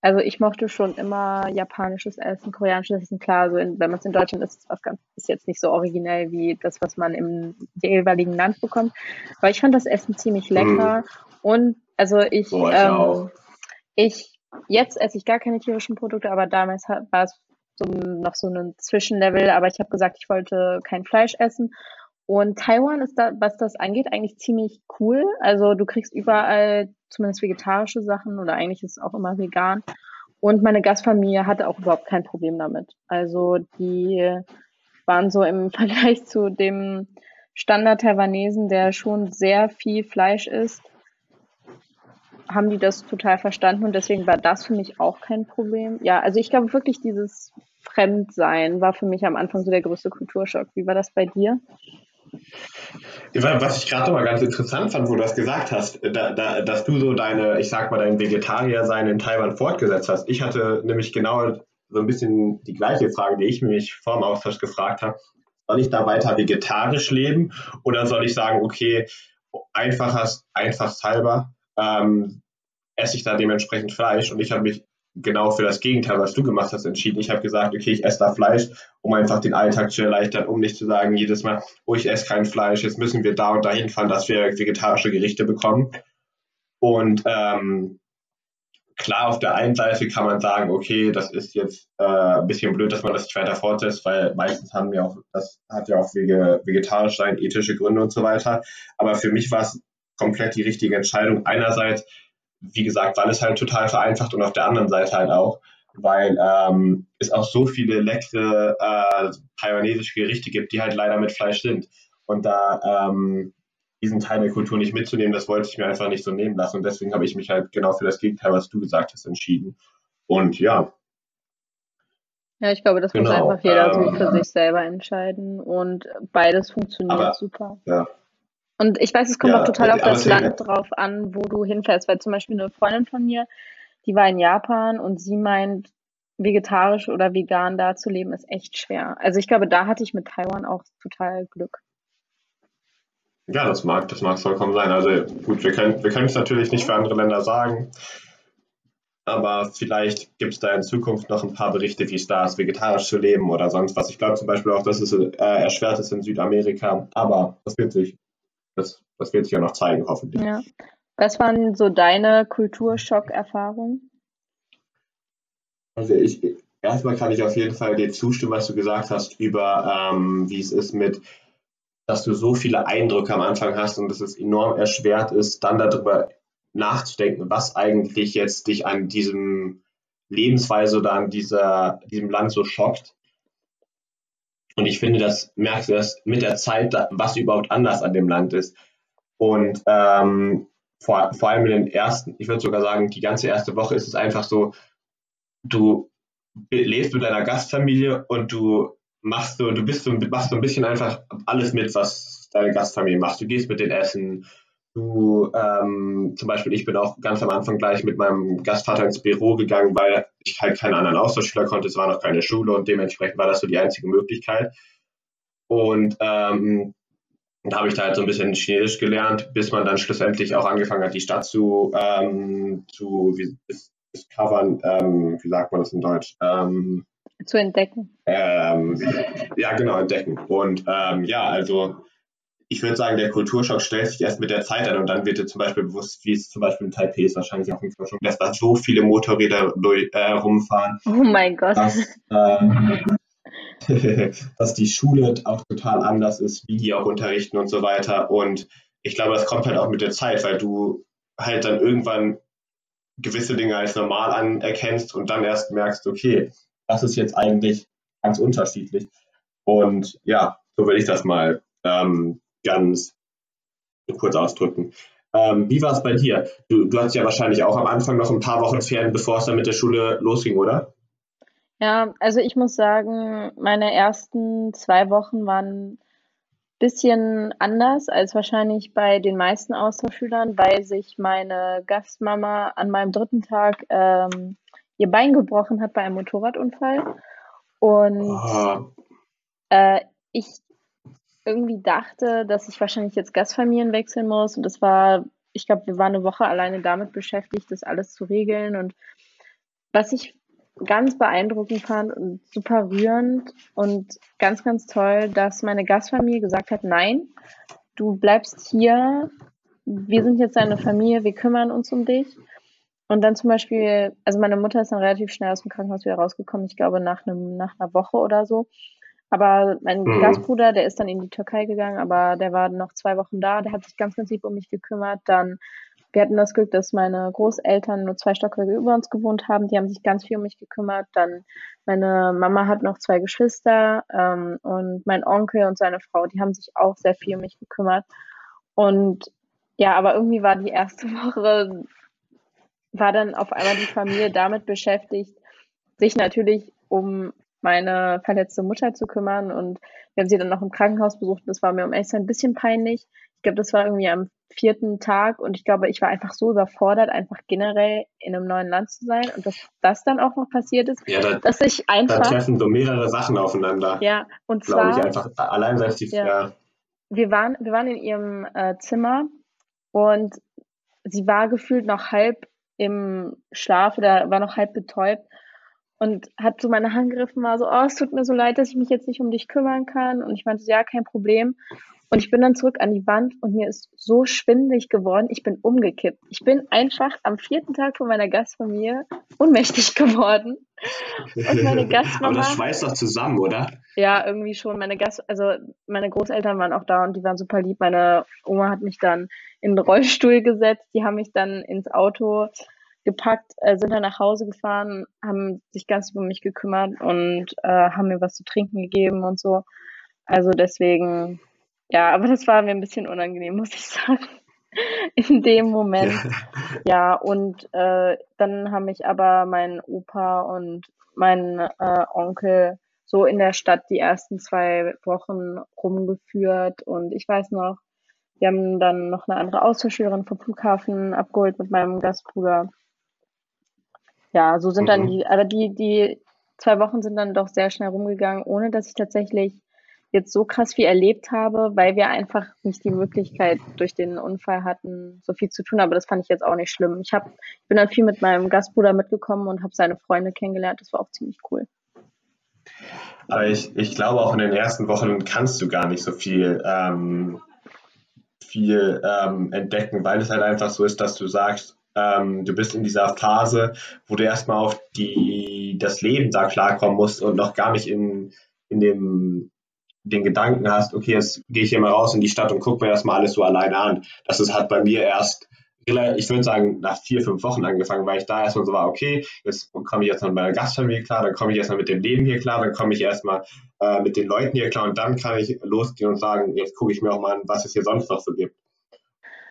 also ich mochte schon immer japanisches Essen, koreanisches Essen. Klar, so in, wenn man es in Deutschland isst, ist was ganz, ist jetzt nicht so originell wie das, was man im jeweiligen Land bekommt. Aber ich fand das Essen ziemlich lecker. Mm. Und also ich, oh, ich, ähm, ich, jetzt esse ich gar keine tierischen Produkte, aber damals war es so, noch so ein Zwischenlevel. Aber ich habe gesagt, ich wollte kein Fleisch essen. Und Taiwan ist da, was das angeht, eigentlich ziemlich cool. Also du kriegst überall zumindest vegetarische Sachen oder eigentlich ist es auch immer vegan. Und meine Gastfamilie hatte auch überhaupt kein Problem damit. Also die waren so im *laughs* Vergleich zu dem Standard-Taiwanesen, der schon sehr viel Fleisch isst, haben die das total verstanden und deswegen war das für mich auch kein Problem. Ja, also ich glaube wirklich, dieses Fremdsein war für mich am Anfang so der größte Kulturschock. Wie war das bei dir? Was ich gerade noch mal ganz interessant fand, wo du das gesagt hast, da, da, dass du so deine, ich sag mal, dein Vegetarier-Sein in Taiwan fortgesetzt hast. Ich hatte nämlich genau so ein bisschen die gleiche Frage, die ich mich vor dem Austausch gefragt habe. Soll ich da weiter vegetarisch leben oder soll ich sagen, okay, einfacher, einfachshalber ähm, esse ich da dementsprechend Fleisch und ich habe mich genau für das Gegenteil, was du gemacht hast, entschieden. Ich habe gesagt, okay, ich esse da Fleisch, um einfach den Alltag zu erleichtern, um nicht zu sagen jedes Mal, oh, ich esse kein Fleisch, jetzt müssen wir da und dahin fahren, dass wir vegetarische Gerichte bekommen. Und ähm, klar, auf der einen Seite kann man sagen, okay, das ist jetzt äh, ein bisschen blöd, dass man das nicht weiter fortsetzt, weil meistens haben wir auch, das hat ja auch vegetarisch sein, ethische Gründe und so weiter. Aber für mich war es komplett die richtige Entscheidung. Einerseits wie gesagt, weil es halt total vereinfacht und auf der anderen Seite halt auch, weil ähm, es auch so viele leckere äh, taiwanesische Gerichte gibt, die halt leider mit Fleisch sind. Und da ähm, diesen Teil der Kultur nicht mitzunehmen, das wollte ich mir einfach nicht so nehmen lassen. Und deswegen habe ich mich halt genau für das Gegenteil, was du gesagt hast, entschieden. Und ja. Ja, ich glaube, das genau, muss einfach jeder ähm, so für sich selber entscheiden. Und beides funktioniert aber, super. Ja, und ich weiß, es kommt ja, auch total auf das Land drauf an, wo du hinfährst, weil zum Beispiel eine Freundin von mir, die war in Japan und sie meint, vegetarisch oder vegan da zu leben ist echt schwer. Also ich glaube, da hatte ich mit Taiwan auch total Glück. Ja, das mag, das mag vollkommen sein. Also gut, wir können, wir können es natürlich nicht für andere Länder sagen, aber vielleicht gibt es da in Zukunft noch ein paar Berichte, wie es da ist, vegetarisch zu leben oder sonst was. Ich glaube zum Beispiel auch, dass es äh, erschwert ist in Südamerika, aber das wird sich das, das wird sich ja noch zeigen, hoffentlich. Ja. Was waren so deine Kulturschock-Erfahrungen? Also ich, erstmal kann ich auf jeden Fall dir zustimmen, was du gesagt hast über, ähm, wie es ist mit, dass du so viele Eindrücke am Anfang hast und dass es enorm erschwert ist, dann darüber nachzudenken, was eigentlich jetzt dich an diesem Lebensweise oder an dieser, diesem Land so schockt. Und ich finde, das merkst du erst mit der Zeit, was überhaupt anders an dem Land ist. Und ähm, vor, vor allem in den ersten, ich würde sogar sagen, die ganze erste Woche ist es einfach so, du lebst mit deiner Gastfamilie und du machst so, du bist so, machst so ein bisschen einfach alles mit, was deine Gastfamilie macht. Du gehst mit den Essen, Du, ähm, zum Beispiel, ich bin auch ganz am Anfang gleich mit meinem Gastvater ins Büro gegangen, weil ich halt keine anderen Austauschschüler konnte. Es war noch keine Schule und dementsprechend war das so die einzige Möglichkeit. Und ähm, da habe ich da halt so ein bisschen Chinesisch gelernt, bis man dann schlussendlich auch angefangen hat, die Stadt zu, ähm, zu wie, discovern, ähm, wie sagt man das in Deutsch? Ähm, zu entdecken. Ähm, ja, genau, entdecken. Und ähm, ja, also ich würde sagen, der Kulturschock stellt sich erst mit der Zeit ein und dann wird dir zum Beispiel bewusst, wie es zum Beispiel in Taipei ist, wahrscheinlich auch in Forschung, dass da so viele Motorräder durch, äh, rumfahren. Oh mein Gott. Dass, ähm, *laughs* dass die Schule auch total anders ist, wie die auch unterrichten und so weiter. Und ich glaube, das kommt halt auch mit der Zeit, weil du halt dann irgendwann gewisse Dinge als normal anerkennst und dann erst merkst, okay, das ist jetzt eigentlich ganz unterschiedlich. Und ja, so will ich das mal ähm, ganz kurz ausdrücken. Ähm, wie war es bei dir? Du, du hattest ja wahrscheinlich auch am Anfang noch ein paar Wochen Ferien, bevor es dann mit der Schule losging, oder? Ja, also ich muss sagen, meine ersten zwei Wochen waren ein bisschen anders als wahrscheinlich bei den meisten Austauschschülern, weil sich meine Gastmama an meinem dritten Tag ähm, ihr Bein gebrochen hat bei einem Motorradunfall. Und oh. äh, ich irgendwie dachte, dass ich wahrscheinlich jetzt Gastfamilien wechseln muss. Und das war, ich glaube, wir waren eine Woche alleine damit beschäftigt, das alles zu regeln. Und was ich ganz beeindruckend fand und super rührend und ganz, ganz toll, dass meine Gastfamilie gesagt hat, nein, du bleibst hier, wir sind jetzt deine Familie, wir kümmern uns um dich. Und dann zum Beispiel, also meine Mutter ist dann relativ schnell aus dem Krankenhaus wieder rausgekommen, ich glaube nach, einem, nach einer Woche oder so. Aber mein mhm. Gastbruder, der ist dann in die Türkei gegangen, aber der war noch zwei Wochen da, der hat sich ganz, ganz lieb um mich gekümmert. Dann wir hatten das Glück, dass meine Großeltern nur zwei Stockwerke über uns gewohnt haben. Die haben sich ganz viel um mich gekümmert. Dann meine Mama hat noch zwei Geschwister ähm, und mein Onkel und seine Frau, die haben sich auch sehr viel um mich gekümmert. Und ja, aber irgendwie war die erste *laughs* Woche, war dann auf einmal die Familie damit beschäftigt, sich natürlich um meine verletzte Mutter zu kümmern. Und wir haben sie dann noch im Krankenhaus besucht. Das war mir um echt ein bisschen peinlich. Ich glaube, das war irgendwie am vierten Tag und ich glaube, ich war einfach so überfordert, einfach generell in einem neuen Land zu sein und dass das dann auch noch passiert ist, ja, da, dass ich einfach. Da treffen so mehrere Sachen aufeinander. Ja, und zwar. ich einfach allein seit die. Ja, ja. Wir, waren, wir waren in ihrem äh, Zimmer und sie war gefühlt noch halb im Schlaf oder war noch halb betäubt und hat so meine Hand gegriffen, war so, oh, es tut mir so leid, dass ich mich jetzt nicht um dich kümmern kann. Und ich meinte, ja, kein Problem. Und ich bin dann zurück an die Wand und mir ist so schwindelig geworden, ich bin umgekippt. Ich bin einfach am vierten Tag von meiner Gastfamilie ohnmächtig *laughs* geworden. Und meine Gastmama. Aber das schweißt doch zusammen, oder? Ja, irgendwie schon. Meine Gast, also meine Großeltern waren auch da und die waren super lieb. Meine Oma hat mich dann in den Rollstuhl gesetzt. Die haben mich dann ins Auto gepackt, äh, sind dann nach Hause gefahren, haben sich ganz um mich gekümmert und äh, haben mir was zu trinken gegeben und so. Also deswegen ja, aber das war mir ein bisschen unangenehm, *laughs* muss ich sagen. In dem Moment. Ja, und äh, dann haben mich aber mein Opa und mein äh, Onkel so in der Stadt die ersten zwei Wochen rumgeführt. Und ich weiß noch, wir haben dann noch eine andere Austauschschülerin vom Flughafen abgeholt mit meinem Gastbruder. Ja, so sind mhm. dann die, aber die, die zwei Wochen sind dann doch sehr schnell rumgegangen, ohne dass ich tatsächlich jetzt so krass viel erlebt habe, weil wir einfach nicht die Möglichkeit durch den Unfall hatten, so viel zu tun. Aber das fand ich jetzt auch nicht schlimm. Ich, hab, bin dann viel mit meinem Gastbruder mitgekommen und habe seine Freunde kennengelernt. Das war auch ziemlich cool. Aber ich, ich glaube, auch in den ersten Wochen kannst du gar nicht so viel, ähm, viel ähm, entdecken, weil es halt einfach so ist, dass du sagst, ähm, du bist in dieser Phase, wo du erstmal auf die, das Leben da klarkommen musst und noch gar nicht in, in dem den Gedanken hast, okay, jetzt gehe ich hier mal raus in die Stadt und gucke mir das mal alles so alleine an. Das ist halt bei mir erst, ich würde sagen, nach vier, fünf Wochen angefangen, weil ich da erstmal so war, okay, jetzt komme ich erstmal mit meiner Gastfamilie klar, dann komme ich erstmal mit dem Leben hier klar, dann komme ich erstmal äh, mit den Leuten hier klar und dann kann ich losgehen und sagen, jetzt gucke ich mir auch mal an, was es hier sonst noch so gibt.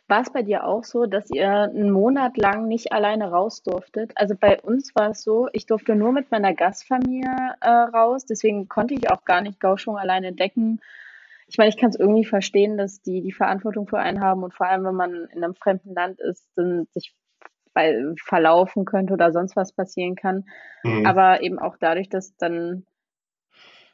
War es bei dir auch so, dass ihr einen Monat lang nicht alleine raus durftet? Also bei uns war es so, ich durfte nur mit meiner Gastfamilie äh, raus, deswegen konnte ich auch gar nicht Gauchung alleine decken. Ich meine, ich kann es irgendwie verstehen, dass die die Verantwortung für einen haben und vor allem, wenn man in einem fremden Land ist, dann sich verlaufen könnte oder sonst was passieren kann. Mhm. Aber eben auch dadurch, dass dann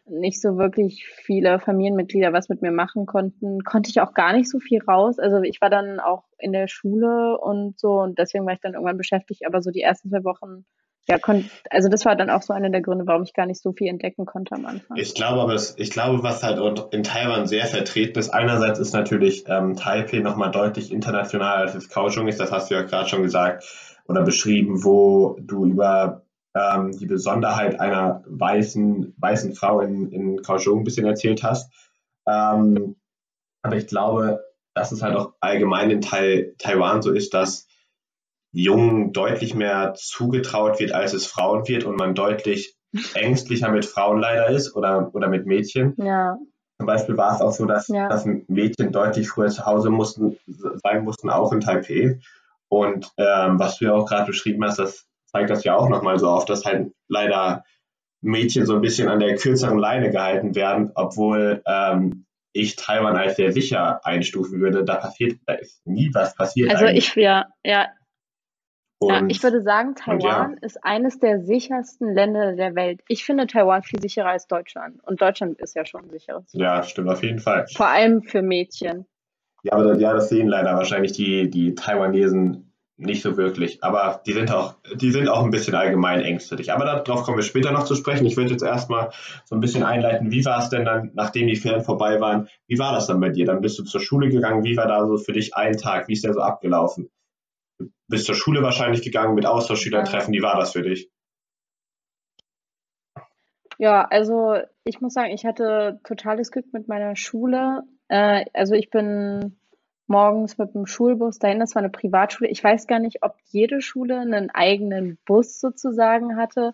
nicht so wirklich viele Familienmitglieder was mit mir machen konnten, konnte ich auch gar nicht so viel raus. Also ich war dann auch in der Schule und so und deswegen war ich dann irgendwann beschäftigt, aber so die ersten zwei Wochen ja, kon also das war dann auch so einer der Gründe, warum ich gar nicht so viel entdecken konnte am Anfang. Ich glaube aber, ich glaube, was halt in Taiwan sehr vertreten ist, einerseits ist natürlich ähm, Taipei nochmal deutlich internationaler als es Kaohsiung ist, das hast du ja gerade schon gesagt oder beschrieben, wo du über ähm, die Besonderheit einer weißen, weißen Frau in, in Kaohsiung ein bisschen erzählt hast. Ähm, aber ich glaube, dass es halt auch allgemein in Tai Taiwan so ist, dass Jungen deutlich mehr zugetraut wird, als es Frauen wird und man deutlich *laughs* ängstlicher mit Frauen leider ist oder, oder mit Mädchen. Ja. Zum Beispiel war es auch so, dass, ja. dass Mädchen deutlich früher zu Hause mussten, sein mussten, auch in Taipei. Und ähm, was du ja auch gerade beschrieben hast, das zeigt das ja auch nochmal so auf, dass halt leider Mädchen so ein bisschen an der kürzeren Leine gehalten werden, obwohl ähm, ich Taiwan als sehr sicher einstufen würde. Da passiert, da ist nie was passiert. Also eigentlich. ich, ja, ja, und, ja, ich würde sagen, Taiwan ja. ist eines der sichersten Länder der Welt. Ich finde Taiwan viel sicherer als Deutschland. Und Deutschland ist ja schon ein sicheres. Ja, stimmt auf jeden Fall. Vor allem für Mädchen. Ja, aber ja, das sehen leider wahrscheinlich die, die Taiwanesen nicht so wirklich. Aber die sind auch, die sind auch ein bisschen allgemein ängstlich. Aber darauf kommen wir später noch zu sprechen. Ich würde jetzt erstmal so ein bisschen einleiten, wie war es denn dann, nachdem die Ferien vorbei waren, wie war das dann bei dir? Dann bist du zur Schule gegangen, wie war da so für dich ein Tag? Wie ist der so abgelaufen? bist zur Schule wahrscheinlich gegangen mit Austauschschülern treffen. Wie war das für dich? Ja, also ich muss sagen, ich hatte totales Glück mit meiner Schule. Äh, also ich bin morgens mit dem Schulbus dahin, das war eine Privatschule. Ich weiß gar nicht, ob jede Schule einen eigenen Bus sozusagen hatte,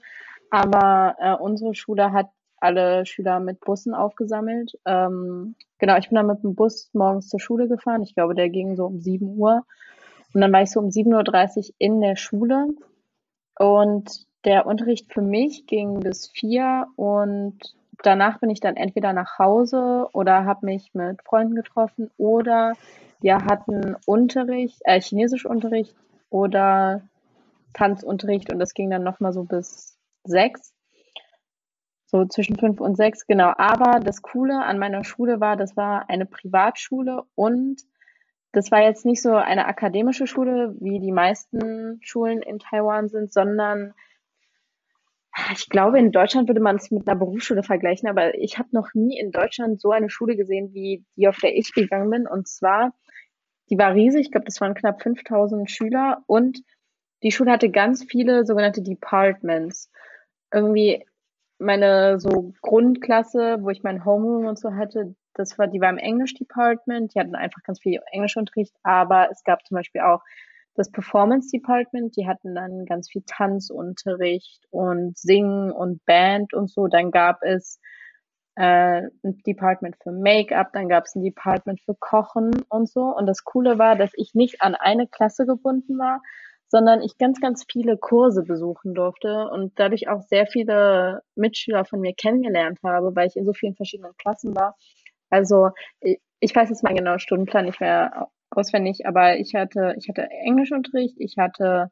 aber äh, unsere Schule hat alle Schüler mit Bussen aufgesammelt. Ähm, genau, ich bin dann mit dem Bus morgens zur Schule gefahren. Ich glaube, der ging so um 7 Uhr. Und dann war ich so um 7.30 Uhr in der Schule und der Unterricht für mich ging bis vier und danach bin ich dann entweder nach Hause oder habe mich mit Freunden getroffen oder wir hatten Unterricht, äh, Chinesischunterricht oder Tanzunterricht und das ging dann nochmal so bis sechs. So zwischen fünf und sechs, genau. Aber das Coole an meiner Schule war, das war eine Privatschule und das war jetzt nicht so eine akademische Schule, wie die meisten Schulen in Taiwan sind, sondern ich glaube, in Deutschland würde man es mit einer Berufsschule vergleichen, aber ich habe noch nie in Deutschland so eine Schule gesehen, wie die, auf der ich gegangen bin. Und zwar, die war riesig, ich glaube, das waren knapp 5000 Schüler und die Schule hatte ganz viele sogenannte Departments. Irgendwie meine so Grundklasse, wo ich mein Homeroom und so hatte, das war, die war im English Department, die hatten einfach ganz viel Englischunterricht, aber es gab zum Beispiel auch das Performance Department, die hatten dann ganz viel Tanzunterricht und Singen und Band und so. Dann gab es äh, ein Department für Make-up, dann gab es ein Department für Kochen und so. Und das Coole war, dass ich nicht an eine Klasse gebunden war, sondern ich ganz, ganz viele Kurse besuchen durfte und dadurch auch sehr viele Mitschüler von mir kennengelernt habe, weil ich in so vielen verschiedenen Klassen war. Also ich weiß jetzt meinen genauen Stundenplan nicht mehr auswendig, aber ich hatte, ich hatte Englischunterricht, ich hatte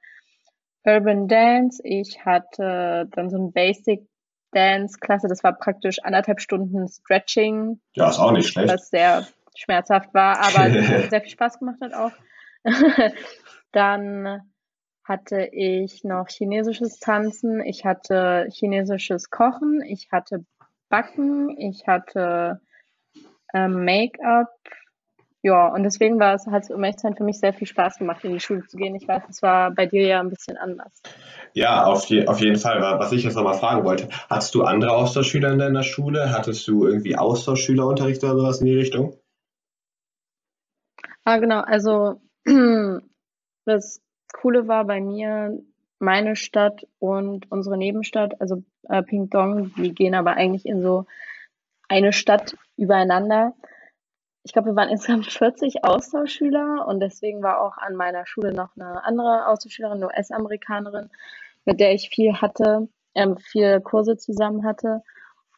Urban Dance, ich hatte dann so ein Basic Dance Klasse, das war praktisch anderthalb Stunden Stretching. Ja, ist auch nicht schlecht. Was sehr schmerzhaft war, aber *laughs* sehr viel Spaß gemacht hat auch. *laughs* dann hatte ich noch chinesisches Tanzen, ich hatte chinesisches Kochen, ich hatte Backen, ich hatte ähm, Make-up. Ja, und deswegen war es, hat es um echt sein für mich sehr viel Spaß gemacht, in die Schule zu gehen. Ich weiß, es war bei dir ja ein bisschen anders. Ja, auf, je, auf jeden Fall. Was ich jetzt nochmal fragen wollte, hattest du andere Austauschschüler in deiner Schule? Hattest du irgendwie Austauschschülerunterricht oder sowas in die Richtung? Ah, genau. Also *clears throat* das Coole war bei mir, meine Stadt und unsere Nebenstadt, also äh, Pingdong, die gehen aber eigentlich in so eine Stadt übereinander. Ich glaube, wir waren *laughs* insgesamt 40 Austauschschüler und deswegen war auch an meiner Schule noch eine andere Austauschschülerin, eine US-Amerikanerin, mit der ich viel hatte, ähm, viel Kurse zusammen hatte.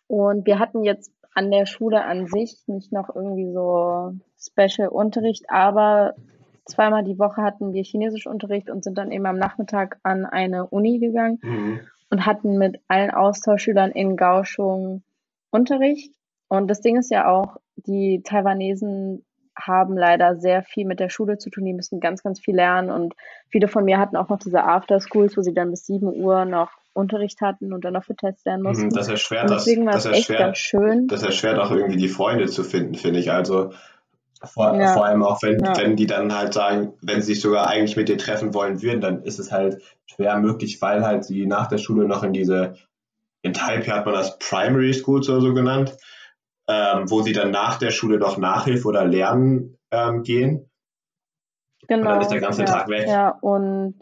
Und wir hatten jetzt an der Schule an sich nicht noch irgendwie so Special Unterricht, aber zweimal die Woche hatten wir Chinesischunterricht und sind dann eben am Nachmittag an eine Uni gegangen mhm. und hatten mit allen Austauschschülern in Gauchung Unterricht. Und das Ding ist ja auch, die Taiwanesen haben leider sehr viel mit der Schule zu tun. Die müssen ganz, ganz viel lernen. Und viele von mir hatten auch noch diese After-Schools, wo sie dann bis 7 Uhr noch Unterricht hatten und dann noch für Tests lernen mussten. Das erschwert, das, das, erschwert, ganz schön. das erschwert auch irgendwie die Freunde zu finden, finde ich. Also vor, ja. vor, allem auch, wenn, ja. wenn die dann halt sagen, wenn sie sich sogar eigentlich mit dir treffen wollen würden, dann ist es halt schwer möglich, weil halt sie nach der Schule noch in diese, in Taipei hat man das Primary Schools oder so genannt, ähm, wo sie dann nach der Schule noch Nachhilfe oder Lernen ähm, gehen. Genau. Und dann ist der ganze ja, Tag weg. Ja, und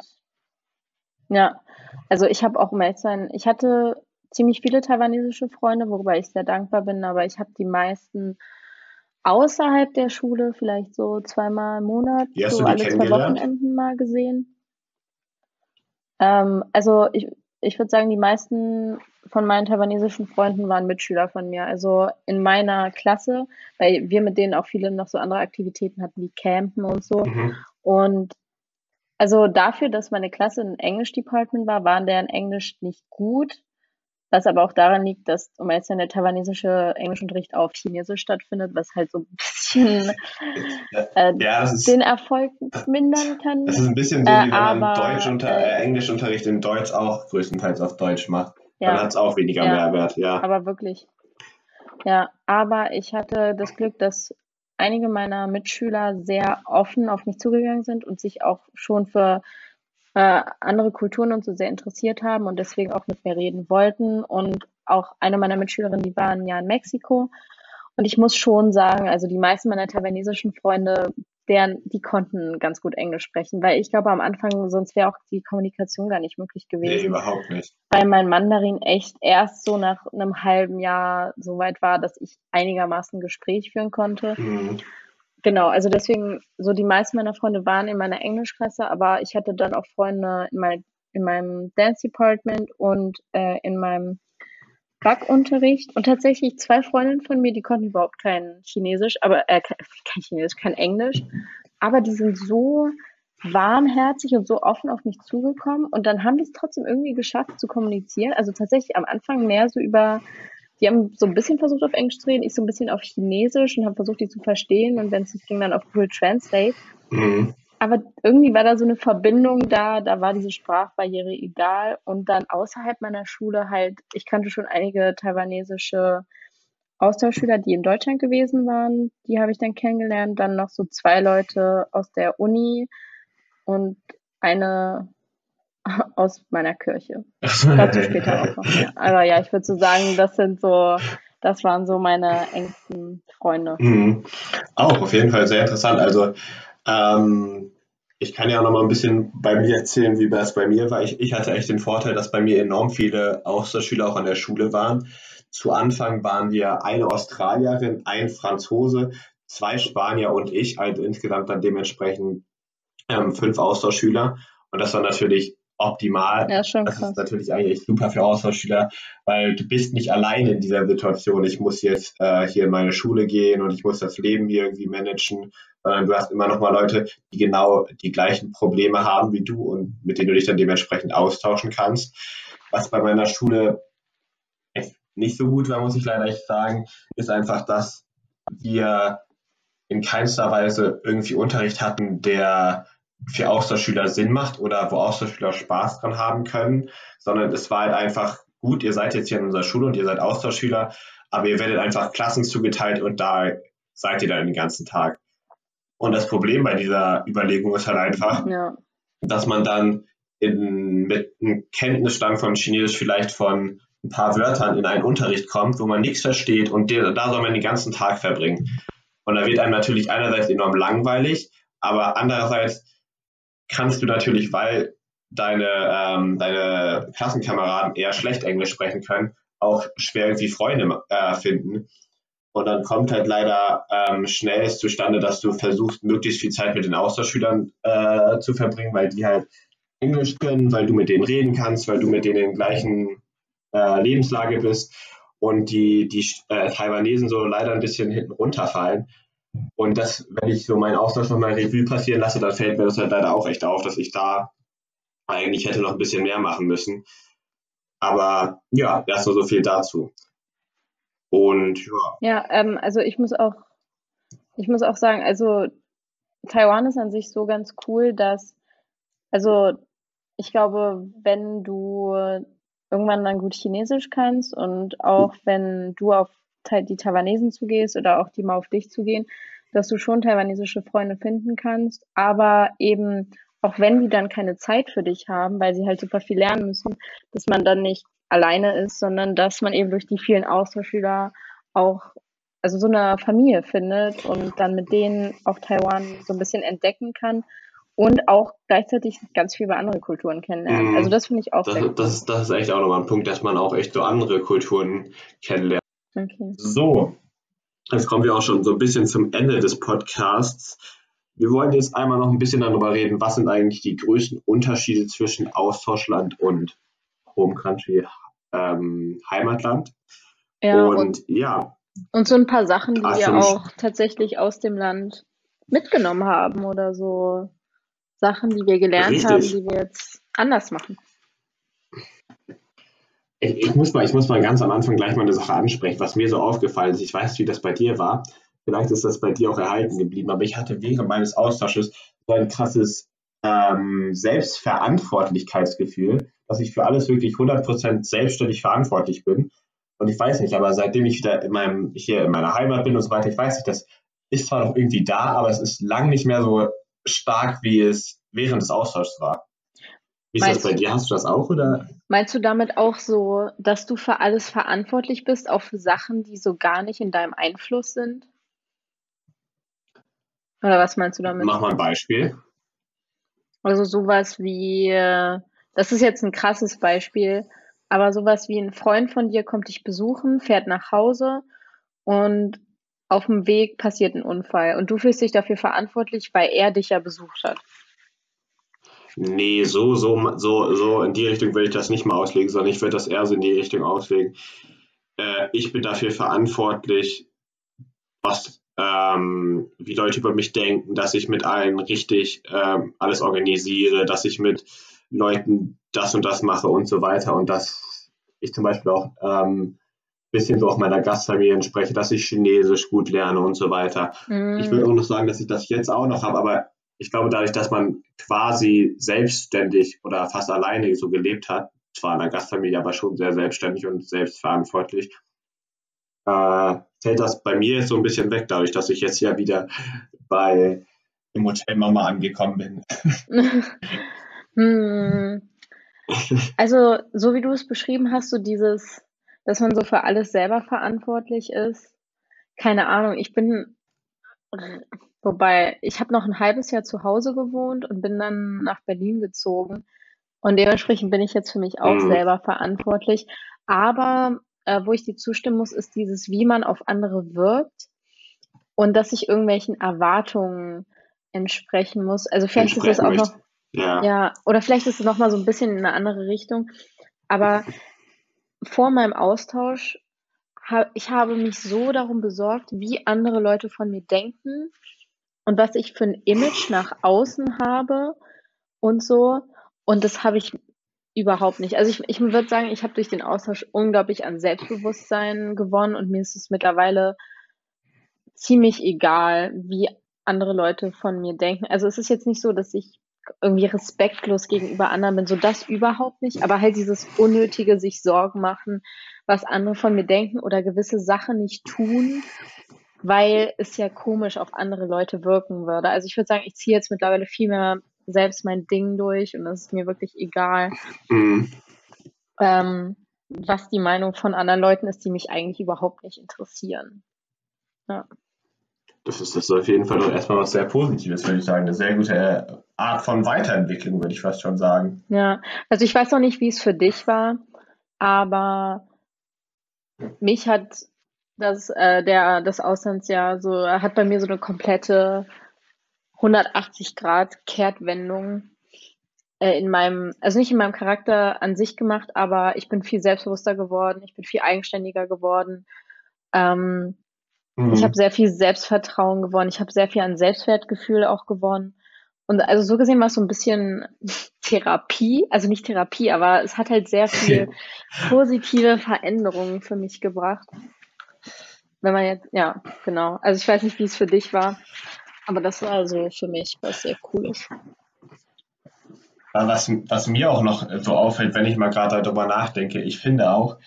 ja, also ich habe auch, um ehrlich sein, ich hatte ziemlich viele taiwanesische Freunde, worüber ich sehr dankbar bin, aber ich habe die meisten außerhalb der Schule vielleicht so zweimal im Monat, so alle zwei Wochenenden mal gesehen. Ähm, also ich, ich würde sagen, die meisten von meinen taiwanesischen Freunden waren Mitschüler von mir. Also in meiner Klasse, weil wir mit denen auch viele noch so andere Aktivitäten hatten, wie Campen und so. Mhm. Und also dafür, dass meine Klasse ein Englisch-Department war, waren deren Englisch nicht gut. Was aber auch daran liegt, dass um jetzt der taiwanesische Englischunterricht auf Chinesisch stattfindet, was halt so ein bisschen *laughs* äh, ja, ist, den Erfolg mindern kann. Das ist ein bisschen so, wie wenn äh, man Deutsch unter, äh, Englischunterricht in Deutsch auch größtenteils auf Deutsch macht. Ja, Dann hat es auch weniger ja, Mehrwert, ja. Aber wirklich. Ja, aber ich hatte das Glück, dass einige meiner Mitschüler sehr offen auf mich zugegangen sind und sich auch schon für äh, andere Kulturen und so sehr interessiert haben und deswegen auch mit mir reden wollten. Und auch eine meiner Mitschülerinnen, die waren ja in Mexiko. Und ich muss schon sagen, also die meisten meiner taiwanesischen Freunde, deren, die konnten ganz gut Englisch sprechen, weil ich glaube am Anfang sonst wäre auch die Kommunikation gar nicht möglich gewesen. Nee, überhaupt nicht. Weil mein Mandarin echt erst so nach einem halben Jahr so weit war, dass ich einigermaßen Gespräch führen konnte. Mhm. Genau, also deswegen, so die meisten meiner Freunde waren in meiner Englischklasse, aber ich hatte dann auch Freunde in, mein, in meinem Dance Department und äh, in meinem Backunterricht und tatsächlich zwei Freundinnen von mir, die konnten überhaupt kein Chinesisch, aber äh, *laughs* kein Chinesisch, kein Englisch, aber die sind so warmherzig und so offen auf mich zugekommen und dann haben die es trotzdem irgendwie geschafft zu kommunizieren. Also tatsächlich am Anfang mehr so über die haben so ein bisschen versucht auf Englisch zu reden, ich so ein bisschen auf Chinesisch und habe versucht, die zu verstehen und wenn es nicht ging, dann auf Google Translate. Mhm. Aber irgendwie war da so eine Verbindung da, da war diese Sprachbarriere egal und dann außerhalb meiner Schule halt, ich kannte schon einige taiwanesische Austauschschüler, die in Deutschland gewesen waren, die habe ich dann kennengelernt, dann noch so zwei Leute aus der Uni und eine *laughs* aus meiner Kirche. Dazu später auch noch. Ja. *laughs* Aber ja, ich würde so sagen, das sind so, das waren so meine engsten Freunde. Mhm. Auch auf jeden Fall sehr interessant. Also ähm, ich kann ja auch noch mal ein bisschen bei mir erzählen, wie das bei mir war. Ich, ich hatte echt den Vorteil, dass bei mir enorm viele Austauschschüler auch an der Schule waren. Zu Anfang waren wir eine Australierin, ein Franzose, zwei Spanier und ich, also insgesamt dann dementsprechend ähm, fünf Austauschschüler. Und das war natürlich optimal. Ja, schon das ist natürlich eigentlich super für Austauschschüler, weil du bist nicht alleine in dieser Situation. Ich muss jetzt äh, hier in meine Schule gehen und ich muss das Leben hier irgendwie managen, sondern du hast immer noch mal Leute, die genau die gleichen Probleme haben wie du und mit denen du dich dann dementsprechend austauschen kannst. Was bei meiner Schule echt nicht so gut war, muss ich leider echt sagen, ist einfach, dass wir in keinster Weise irgendwie Unterricht hatten, der für Austauschschüler Sinn macht oder wo Austauschschüler Spaß dran haben können, sondern es war halt einfach gut, ihr seid jetzt hier in unserer Schule und ihr seid Austauschschüler, aber ihr werdet einfach Klassen zugeteilt und da seid ihr dann den ganzen Tag. Und das Problem bei dieser Überlegung ist halt einfach, ja. dass man dann in, mit einem Kenntnisstand von Chinesisch vielleicht von ein paar Wörtern in einen Unterricht kommt, wo man nichts versteht und der, da soll man den ganzen Tag verbringen. Und da wird einem natürlich einerseits enorm langweilig, aber andererseits kannst du natürlich, weil deine, ähm, deine Klassenkameraden eher schlecht Englisch sprechen können, auch schwer irgendwie Freunde äh, finden. Und dann kommt halt leider ähm, schnell zustande, dass du versuchst, möglichst viel Zeit mit den Austauschschülern äh, zu verbringen, weil die halt Englisch können, weil du mit denen reden kannst, weil du mit denen in der gleichen äh, Lebenslage bist und die, die äh, Taiwanesen so leider ein bisschen hinten runterfallen. Und das, wenn ich so meinen Austausch nochmal Revue passieren lasse, dann fällt mir das halt leider auch echt auf, dass ich da eigentlich hätte noch ein bisschen mehr machen müssen. Aber ja, erst nur so viel dazu. Und ja. Ja, ähm, also ich muss auch, ich muss auch sagen, also Taiwan ist an sich so ganz cool, dass, also ich glaube, wenn du irgendwann dann gut Chinesisch kannst und auch wenn du auf die Taiwanesen zugehst oder auch die mal auf dich zugehen, dass du schon taiwanesische Freunde finden kannst, aber eben auch wenn die dann keine Zeit für dich haben, weil sie halt super viel lernen müssen, dass man dann nicht alleine ist, sondern dass man eben durch die vielen Austauschschüler auch also so eine Familie findet und dann mit denen auch Taiwan so ein bisschen entdecken kann und auch gleichzeitig ganz viel über andere Kulturen kennenlernen. Mm, also das finde ich auch das, sehr das, ist, das ist echt auch nochmal ein Punkt, dass man auch echt so andere Kulturen kennenlernt. Okay. So, jetzt kommen wir auch schon so ein bisschen zum Ende des Podcasts. Wir wollen jetzt einmal noch ein bisschen darüber reden, was sind eigentlich die größten Unterschiede zwischen Austauschland und Home Country, ähm, Heimatland. Ja, und, und, ja. Und so ein paar Sachen, die wir auch tatsächlich aus dem Land mitgenommen haben oder so Sachen, die wir gelernt richtig. haben, die wir jetzt anders machen. Ich, ich, muss mal, ich muss mal ganz am Anfang gleich mal eine Sache ansprechen, was mir so aufgefallen ist. Ich weiß, wie das bei dir war. Vielleicht ist das bei dir auch erhalten geblieben, aber ich hatte während meines Austausches so ein krasses ähm, Selbstverantwortlichkeitsgefühl, dass ich für alles wirklich 100% selbstständig verantwortlich bin. Und ich weiß nicht, aber seitdem ich wieder in meinem, hier in meiner Heimat bin und so weiter, ich weiß nicht, das ist zwar noch irgendwie da, aber es ist lang nicht mehr so stark, wie es während des Austauschs war. Wie ist meinst das bei dir? Hast du das auch oder? Meinst du damit auch so, dass du für alles verantwortlich bist, auch für Sachen, die so gar nicht in deinem Einfluss sind? Oder was meinst du damit? Mach mal ein Beispiel. Also sowas wie, äh, das ist jetzt ein krasses Beispiel, aber sowas wie ein Freund von dir kommt dich besuchen, fährt nach Hause und auf dem Weg passiert ein Unfall und du fühlst dich dafür verantwortlich, weil er dich ja besucht hat. Nee, so, so, so, so in die Richtung will ich das nicht mal auslegen, sondern ich würde das eher so in die Richtung auslegen. Äh, ich bin dafür verantwortlich, was ähm, wie Leute über mich denken, dass ich mit allen richtig ähm, alles organisiere, dass ich mit Leuten das und das mache und so weiter und dass ich zum Beispiel auch ähm, bisschen so auch meiner Gastfamilie entspreche, dass ich Chinesisch gut lerne und so weiter. Mm. Ich will auch noch sagen, dass ich das jetzt auch noch habe, aber ich glaube, dadurch, dass man quasi selbstständig oder fast alleine so gelebt hat, zwar in der Gastfamilie, aber schon sehr selbstständig und selbstverantwortlich, äh, fällt das bei mir jetzt so ein bisschen weg, dadurch, dass ich jetzt ja wieder bei im Hotel Mama angekommen bin. *laughs* hm. Also, so wie du es beschrieben hast, so dieses, dass man so für alles selber verantwortlich ist. Keine Ahnung, ich bin, wobei, ich habe noch ein halbes Jahr zu Hause gewohnt und bin dann nach Berlin gezogen. Und dementsprechend bin ich jetzt für mich auch mhm. selber verantwortlich. Aber äh, wo ich dir zustimmen muss, ist dieses, wie man auf andere wirkt und dass ich irgendwelchen Erwartungen entsprechen muss. Also vielleicht ist das auch noch, ja. ja, oder vielleicht ist es noch mal so ein bisschen in eine andere Richtung. Aber vor meinem Austausch, ich habe mich so darum besorgt, wie andere Leute von mir denken und was ich für ein Image nach außen habe und so. Und das habe ich Überhaupt nicht. Also ich, ich würde sagen, ich habe durch den Austausch unglaublich an Selbstbewusstsein gewonnen und mir ist es mittlerweile ziemlich egal, wie andere Leute von mir denken. Also es ist jetzt nicht so, dass ich irgendwie respektlos gegenüber anderen bin, so das überhaupt nicht, aber halt dieses unnötige sich Sorgen machen, was andere von mir denken oder gewisse Sachen nicht tun, weil es ja komisch auf andere Leute wirken würde. Also ich würde sagen, ich ziehe jetzt mittlerweile viel mehr selbst mein Ding durch und das ist mir wirklich egal, mhm. ähm, was die Meinung von anderen Leuten ist, die mich eigentlich überhaupt nicht interessieren. Ja. Das ist, das ist auf jeden Fall doch erstmal was sehr Positives, würde ich sagen. Eine sehr gute Art von Weiterentwicklung, würde ich fast schon sagen. Ja, also ich weiß noch nicht, wie es für dich war, aber mich hat das, äh, der, das Auslandsjahr so, hat bei mir so eine komplette 180 Grad Kehrtwendung äh, in meinem, also nicht in meinem Charakter an sich gemacht, aber ich bin viel selbstbewusster geworden, ich bin viel eigenständiger geworden. Ähm, mhm. Ich habe sehr viel Selbstvertrauen gewonnen, ich habe sehr viel an Selbstwertgefühl auch gewonnen. Und also so gesehen war es so ein bisschen *laughs* Therapie, also nicht Therapie, aber es hat halt sehr *laughs* viel positive Veränderungen für mich gebracht. Wenn man jetzt, ja, genau. Also ich weiß nicht, wie es für dich war, aber das war so für mich was sehr Cooles. Was, was mir auch noch so auffällt, wenn ich mal gerade darüber nachdenke, ich finde auch,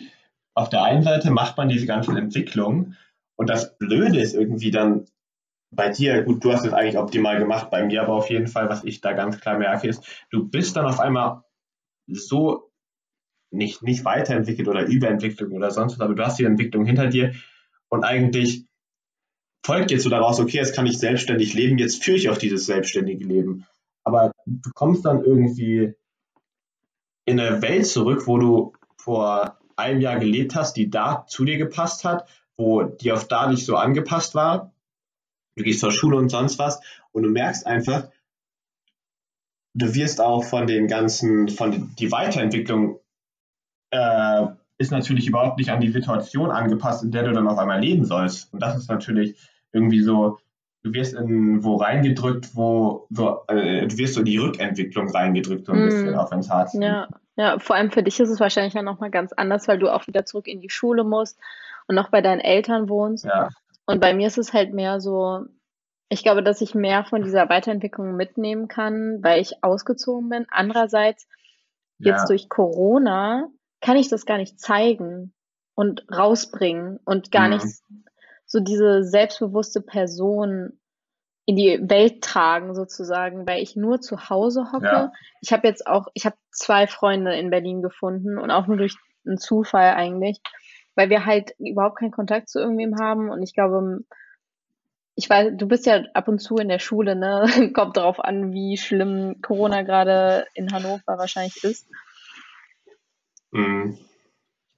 auf der einen Seite macht man diese ganzen Entwicklungen und das Blöde ist irgendwie dann bei dir, gut, du hast es eigentlich optimal gemacht, bei mir aber auf jeden Fall, was ich da ganz klar merke, ist, du bist dann auf einmal so nicht, nicht weiterentwickelt oder Überentwicklung oder sonst was, aber du hast die Entwicklung hinter dir und eigentlich folgt jetzt so daraus, okay, jetzt kann ich selbstständig leben, jetzt führe ich auch dieses selbstständige Leben. Aber du kommst dann irgendwie in eine Welt zurück, wo du vor einem Jahr gelebt hast, die da zu dir gepasst hat, wo die auf da nicht so angepasst war. Du gehst zur Schule und sonst was und du merkst einfach, du wirst auch von den ganzen, von die Weiterentwicklung äh, ist natürlich überhaupt nicht an die Situation angepasst, in der du dann auf einmal leben sollst. Und das ist natürlich irgendwie so, du wirst in wo reingedrückt, wo, wo äh, du wirst so in die Rückentwicklung reingedrückt, so ein mm. bisschen, auch wenn es hart ist. Ja. ja, vor allem für dich ist es wahrscheinlich ja nochmal ganz anders, weil du auch wieder zurück in die Schule musst und noch bei deinen Eltern wohnst. Ja. Und bei mir ist es halt mehr so, ich glaube, dass ich mehr von dieser Weiterentwicklung mitnehmen kann, weil ich ausgezogen bin. Andererseits, jetzt ja. durch Corona, kann ich das gar nicht zeigen und rausbringen und gar mhm. nicht so diese selbstbewusste Person in die Welt tragen sozusagen, weil ich nur zu Hause hocke. Ja. Ich habe jetzt auch, ich habe zwei Freunde in Berlin gefunden und auch nur durch einen Zufall eigentlich, weil wir halt überhaupt keinen Kontakt zu irgendwem haben und ich glaube, ich weiß, du bist ja ab und zu in der Schule, ne? *laughs* Kommt darauf an, wie schlimm Corona gerade in Hannover wahrscheinlich ist. Mhm.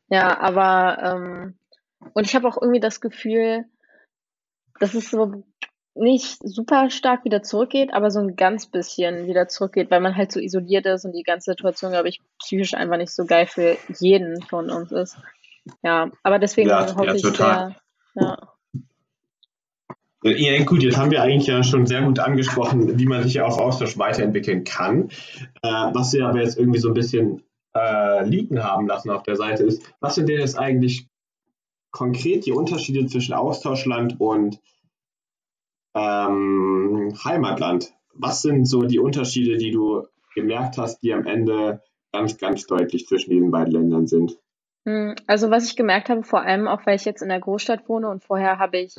Ja, aber ähm, und ich habe auch irgendwie das Gefühl, dass es so nicht super stark wieder zurückgeht, aber so ein ganz bisschen wieder zurückgeht, weil man halt so isoliert ist und die ganze Situation, glaube ich, psychisch einfach nicht so geil für jeden von uns ist. Ja, aber deswegen ja, hoffe ja, ich total. sehr, ja. Ja, gut, jetzt haben wir eigentlich ja schon sehr gut angesprochen, wie man sich ja auf Austausch weiterentwickeln kann. Äh, was wir aber jetzt irgendwie so ein bisschen äh, liegen haben lassen auf der Seite ist, was sind denn jetzt eigentlich konkret die Unterschiede zwischen Austauschland und ähm, Heimatland? Was sind so die Unterschiede, die du gemerkt hast, die am Ende ganz, ganz deutlich zwischen diesen beiden Ländern sind? Hm, also was ich gemerkt habe, vor allem auch weil ich jetzt in der Großstadt wohne und vorher habe ich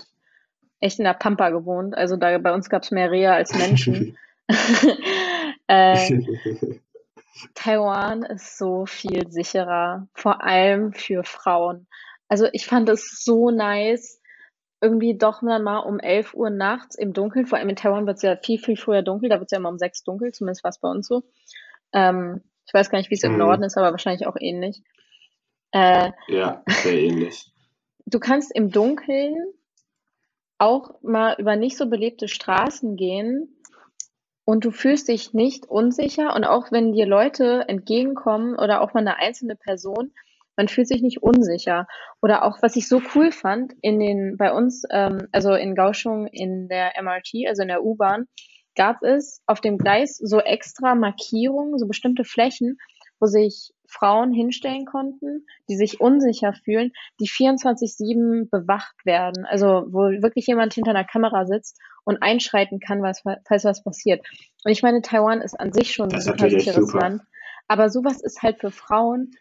echt in der Pampa gewohnt. Also da bei uns gab es mehr Rehe als Menschen. *laughs* *laughs* äh, *laughs* Taiwan ist so viel sicherer, vor allem für Frauen. Also ich fand es so nice, irgendwie doch mal um 11 Uhr nachts im Dunkeln, vor allem in Taiwan wird es ja viel, viel früher dunkel, da wird es ja immer um 6 dunkel, zumindest war es bei uns so. Ähm, ich weiß gar nicht, wie es im mhm. Norden ist, aber wahrscheinlich auch ähnlich. Äh, ja, sehr ähnlich. *laughs* Du kannst im Dunkeln auch mal über nicht so belebte Straßen gehen und du fühlst dich nicht unsicher und auch wenn dir Leute entgegenkommen oder auch mal eine einzelne Person, man fühlt sich nicht unsicher. Oder auch, was ich so cool fand, in den, bei uns, ähm, also in Gauchung in der MRT, also in der U-Bahn, gab es auf dem Gleis so extra Markierungen, so bestimmte Flächen, wo sich Frauen hinstellen konnten, die sich unsicher fühlen, die 24-7 bewacht werden. Also wo wirklich jemand hinter einer Kamera sitzt und einschreiten kann, was, falls was passiert. Und ich meine, Taiwan ist an sich schon ein super sicheres Land. Aber sowas ist halt für Frauen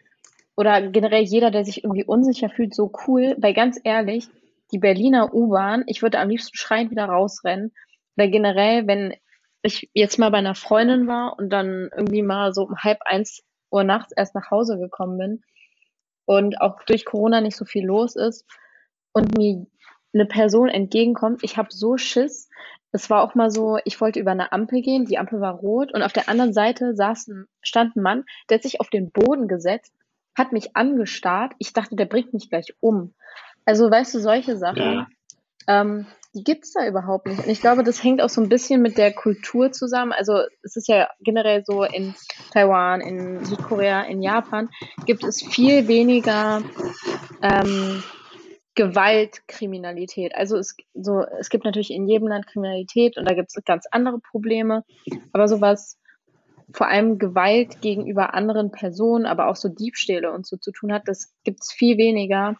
oder generell jeder, der sich irgendwie unsicher fühlt, so cool. Weil ganz ehrlich, die Berliner U-Bahn, ich würde am liebsten schreiend wieder rausrennen. Weil generell, wenn ich jetzt mal bei einer Freundin war und dann irgendwie mal so um halb eins Uhr nachts erst nach Hause gekommen bin und auch durch Corona nicht so viel los ist und mir eine Person entgegenkommt, ich habe so Schiss. Es war auch mal so, ich wollte über eine Ampel gehen, die Ampel war rot und auf der anderen Seite saß ein, stand ein Mann, der hat sich auf den Boden gesetzt, hat mich angestarrt. Ich dachte, der bringt mich gleich um. Also weißt du, solche Sachen. Ja. Ähm, die gibt's da überhaupt nicht. Und ich glaube, das hängt auch so ein bisschen mit der Kultur zusammen. Also es ist ja generell so in Taiwan, in Südkorea, in Japan gibt es viel weniger ähm, Gewaltkriminalität. Also es, so, es gibt natürlich in jedem Land Kriminalität und da gibt es ganz andere Probleme. Aber sowas, vor allem Gewalt gegenüber anderen Personen, aber auch so Diebstähle und so zu tun hat, das gibt es viel weniger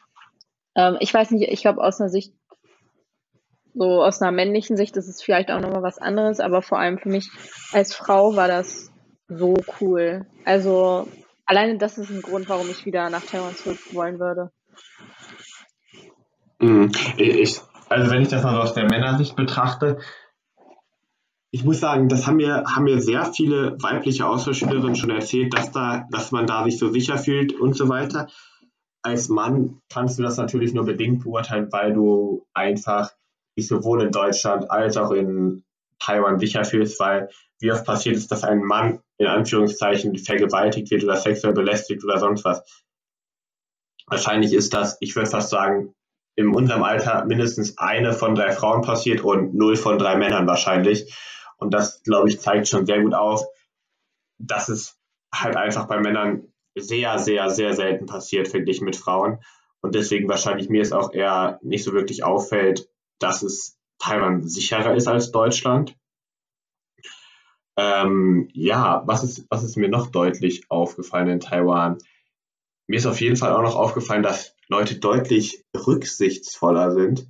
Ähm, ich weiß nicht, ich glaube aus einer Sicht, so aus einer männlichen Sicht ist es vielleicht auch nochmal was anderes, aber vor allem für mich als Frau war das so cool. Also alleine das ist ein Grund, warum ich wieder nach Taiwan zurück wollen würde. Mhm. Ich, also wenn ich das mal so aus der Männersicht betrachte, ich muss sagen, das haben mir, haben mir sehr viele weibliche Austauschschülerinnen schon erzählt, dass da, dass man da sich so sicher fühlt und so weiter. Als Mann kannst du das natürlich nur bedingt beurteilen, weil du einfach dich sowohl in Deutschland als auch in Taiwan sicher fühlst, weil wie oft passiert ist, dass ein Mann in Anführungszeichen vergewaltigt wird oder sexuell belästigt oder sonst was. Wahrscheinlich ist das, ich würde fast sagen, in unserem Alter mindestens eine von drei Frauen passiert und null von drei Männern wahrscheinlich. Und das, glaube ich, zeigt schon sehr gut auf, dass es halt einfach bei Männern sehr, sehr, sehr selten passiert, finde ich, mit Frauen. Und deswegen wahrscheinlich mir es auch eher nicht so wirklich auffällt, dass es Taiwan sicherer ist als Deutschland. Ähm, ja, was ist, was ist mir noch deutlich aufgefallen in Taiwan? Mir ist auf jeden Fall auch noch aufgefallen, dass Leute deutlich rücksichtsvoller sind.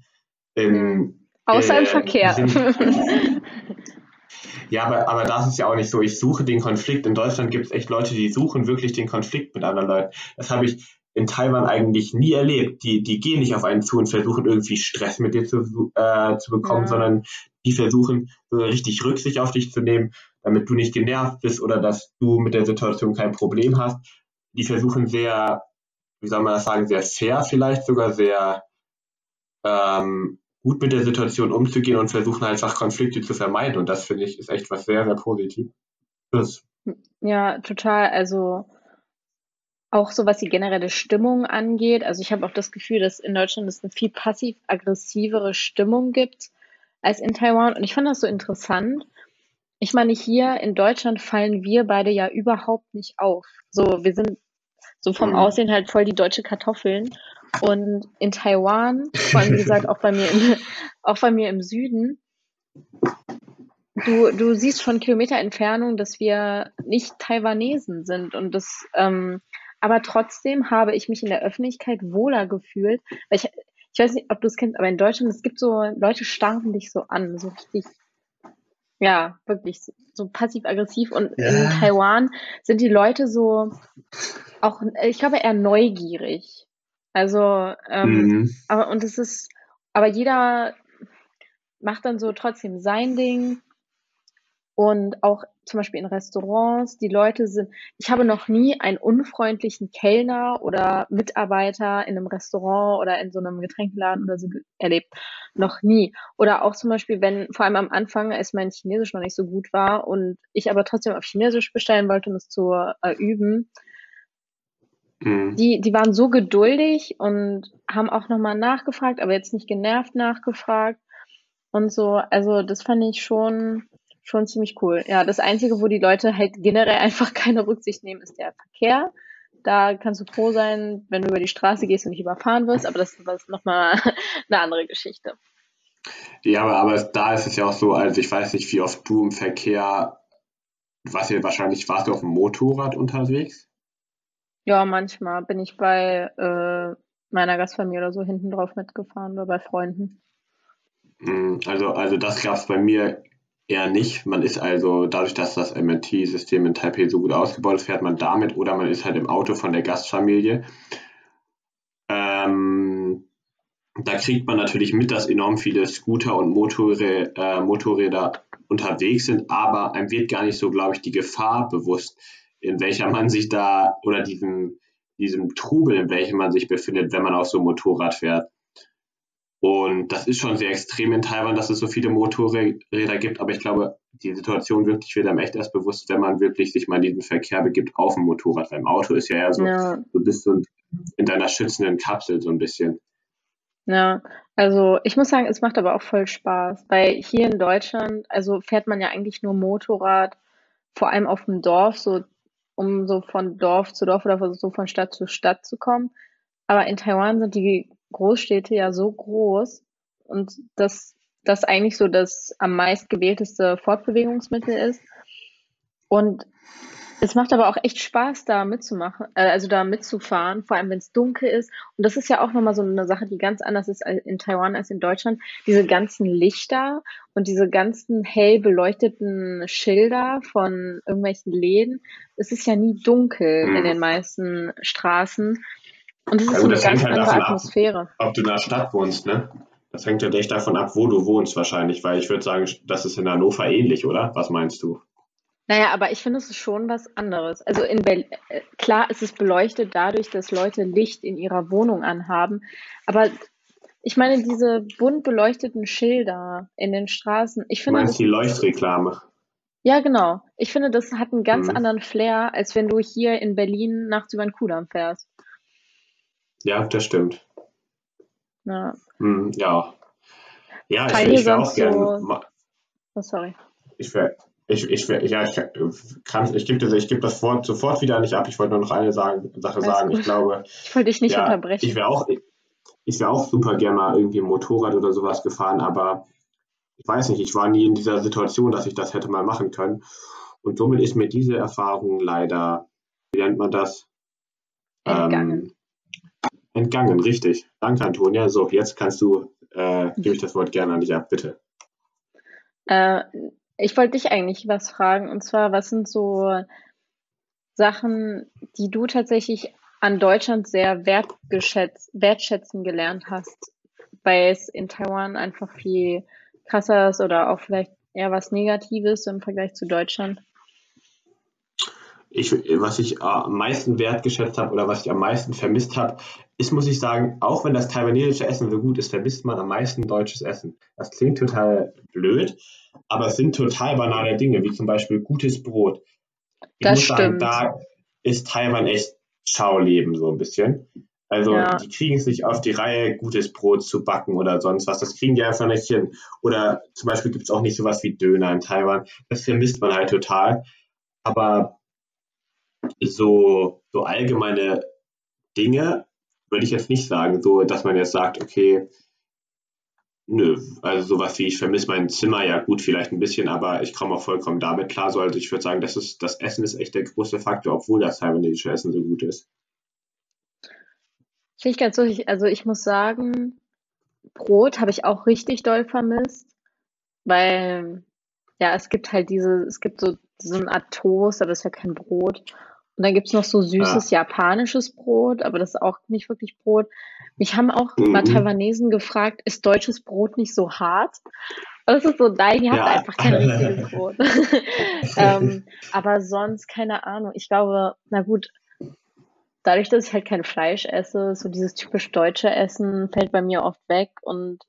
Im, Außer äh, im Verkehr. *laughs* Ja, aber, aber das ist ja auch nicht so. Ich suche den Konflikt. In Deutschland gibt es echt Leute, die suchen wirklich den Konflikt mit anderen Leuten. Das habe ich in Taiwan eigentlich nie erlebt. Die, die gehen nicht auf einen zu und versuchen irgendwie Stress mit dir zu, äh, zu bekommen, ja. sondern die versuchen so richtig Rücksicht auf dich zu nehmen, damit du nicht genervt bist oder dass du mit der Situation kein Problem hast. Die versuchen sehr, wie soll man das sagen, sehr fair vielleicht sogar, sehr ähm, gut mit der Situation umzugehen und versuchen einfach Konflikte zu vermeiden. Und das finde ich ist echt was sehr, sehr Positives. Ja, total. Also auch so was die generelle Stimmung angeht. Also ich habe auch das Gefühl, dass in Deutschland es eine viel passiv-aggressivere Stimmung gibt als in Taiwan. Und ich fand das so interessant. Ich meine, hier in Deutschland fallen wir beide ja überhaupt nicht auf. So, wir sind so vom mhm. Aussehen halt voll die deutsche Kartoffeln. Und in Taiwan, vor allem wie gesagt auch bei mir, in, *laughs* auch bei mir im Süden, du, du siehst von Kilometer Entfernung, dass wir nicht Taiwanesen sind. Und das, ähm, aber trotzdem habe ich mich in der Öffentlichkeit wohler gefühlt. Weil ich, ich weiß nicht, ob du es kennst, aber in Deutschland, es gibt so, Leute starren dich so an, so richtig, ja, wirklich so, so passiv-aggressiv. Und ja. in Taiwan sind die Leute so auch, ich glaube, eher neugierig. Also, ähm, mhm. aber und es ist, aber jeder macht dann so trotzdem sein Ding. Und auch zum Beispiel in Restaurants, die Leute sind, ich habe noch nie einen unfreundlichen Kellner oder Mitarbeiter in einem Restaurant oder in so einem Getränkladen oder so erlebt. Noch nie. Oder auch zum Beispiel, wenn, vor allem am Anfang, als mein Chinesisch noch nicht so gut war und ich aber trotzdem auf Chinesisch bestellen wollte, um es zu äh, üben, Mhm. Die, die waren so geduldig und haben auch nochmal nachgefragt, aber jetzt nicht genervt nachgefragt und so. Also das fand ich schon, schon ziemlich cool. Ja, das Einzige, wo die Leute halt generell *laughs* einfach keine Rücksicht nehmen, ist der Verkehr. Da kannst du froh sein, wenn du über die Straße gehst und nicht überfahren wirst, aber das ist nochmal *laughs* eine andere Geschichte. Ja, aber, aber da ist es ja auch so, also ich weiß nicht, wie oft du im Verkehr, was ihr wahrscheinlich warst du auf dem Motorrad unterwegs? Ja, manchmal bin ich bei äh, meiner Gastfamilie oder so hinten drauf mitgefahren oder bei Freunden. Hm, also, also das gab es bei mir eher nicht. Man ist also, dadurch, dass das MNT-System in Taipei so gut ausgebaut ist, fährt man damit oder man ist halt im Auto von der Gastfamilie. Ähm, da kriegt man natürlich mit, dass enorm viele Scooter und Motorrä äh, Motorräder unterwegs sind, aber einem wird gar nicht so, glaube ich, die Gefahr bewusst, in welcher man sich da oder diesem, diesem Trubel, in welchem man sich befindet, wenn man auf so einem Motorrad fährt. Und das ist schon sehr extrem in Taiwan, dass es so viele Motorräder gibt, aber ich glaube, die Situation wirklich wird einem echt erst bewusst, wenn man wirklich sich mal in diesen Verkehr begibt auf dem Motorrad. Beim Auto ist ja eher so, ja. du bist so in deiner schützenden Kapsel so ein bisschen. Ja, also ich muss sagen, es macht aber auch voll Spaß, weil hier in Deutschland, also fährt man ja eigentlich nur Motorrad, vor allem auf dem Dorf, so um so von Dorf zu Dorf oder so von Stadt zu Stadt zu kommen. Aber in Taiwan sind die Großstädte ja so groß und dass das eigentlich so das am meist gewählteste Fortbewegungsmittel ist. Und Es macht aber auch echt Spaß, da mitzumachen, äh, also da mitzufahren, vor allem wenn es dunkel ist. Und das ist ja auch nochmal so eine Sache, die ganz anders ist in Taiwan als in Deutschland. Diese ganzen Lichter und diese ganzen hell beleuchteten Schilder von irgendwelchen Läden. Es ist ja nie dunkel in den meisten Straßen. Und es ist also so eine ganz halt andere Atmosphäre. Ab, ob du in der Stadt wohnst, ne? Das hängt ja echt davon ab, wo du wohnst wahrscheinlich, weil ich würde sagen, das ist in Hannover ähnlich, oder? Was meinst du? Naja, aber ich finde, es ist schon was anderes. Also in Berlin, äh, klar ist es beleuchtet dadurch, dass Leute Licht in ihrer Wohnung anhaben. Aber ich meine, diese bunt beleuchteten Schilder in den Straßen, ich finde. Du meinst das, die Leuchtreklame? Ja, genau. Ich finde, das hat einen ganz mhm. anderen Flair, als wenn du hier in Berlin nachts über den Kudamm fährst. Ja, das stimmt. Ja. Mhm, ja. Ja, ich, ich wäre auch gerne. So... Oh, sorry. Ich wäre ich, ich, ja, ich, kann, ich gebe das, ich gebe das vor, sofort wieder nicht ab. Ich wollte nur noch eine sagen, Sache sagen. Ich glaube. Ich wollte dich nicht ja, unterbrechen. Ich wäre auch, ich wäre auch super gerne mal irgendwie Motorrad oder sowas gefahren, aber ich weiß nicht, ich war nie in dieser Situation, dass ich das hätte mal machen können. Und somit ist mir diese Erfahrung leider, wie nennt man das? Entgangen. Ähm, entgangen, richtig. Danke, Antonia. So, jetzt kannst du, äh, gebe ich das Wort gerne an dich ab, bitte. Äh, ich wollte dich eigentlich was fragen, und zwar, was sind so Sachen, die du tatsächlich an Deutschland sehr wertschätzen gelernt hast, weil es in Taiwan einfach viel krasser ist oder auch vielleicht eher was Negatives im Vergleich zu Deutschland? Ich, was ich am meisten wertgeschätzt habe oder was ich am meisten vermisst habe, ist, muss ich sagen, auch wenn das taiwanesische Essen so gut ist, vermisst man am meisten deutsches Essen. Das klingt total blöd, aber es sind total banale Dinge, wie zum Beispiel gutes Brot. Ich das muss stimmt. sagen, da ist Taiwan echt Schauleben so ein bisschen. Also ja. die kriegen es nicht auf die Reihe, gutes Brot zu backen oder sonst was. Das kriegen die einfach nicht hin. Oder zum Beispiel gibt es auch nicht sowas wie Döner in Taiwan. Das vermisst man halt total. Aber so, so allgemeine Dinge würde ich jetzt nicht sagen, so dass man jetzt sagt, okay, nö, also sowas wie ich vermisse mein Zimmer, ja gut, vielleicht ein bisschen, aber ich komme auch vollkommen damit klar. So, also ich würde sagen, das ist, das Essen ist echt der große Faktor, obwohl das taiwanesische Essen so gut ist. Finde ich ganz lustig. Also ich muss sagen, Brot habe ich auch richtig doll vermisst, weil ja, es gibt halt diese, es gibt so, so eine Art Toast, aber das ist ja kein Brot. Und dann gibt's noch so süßes ja. japanisches Brot, aber das ist auch nicht wirklich Brot. Mich haben auch mhm. mal Taiwanesen gefragt, ist deutsches Brot nicht so hart? Und das ist so, nein, ihr habt ja. einfach kein *laughs* richtiges Brot. *laughs* ähm, aber sonst, keine Ahnung. Ich glaube, na gut, dadurch, dass ich halt kein Fleisch esse, so dieses typisch deutsche Essen fällt bei mir oft weg und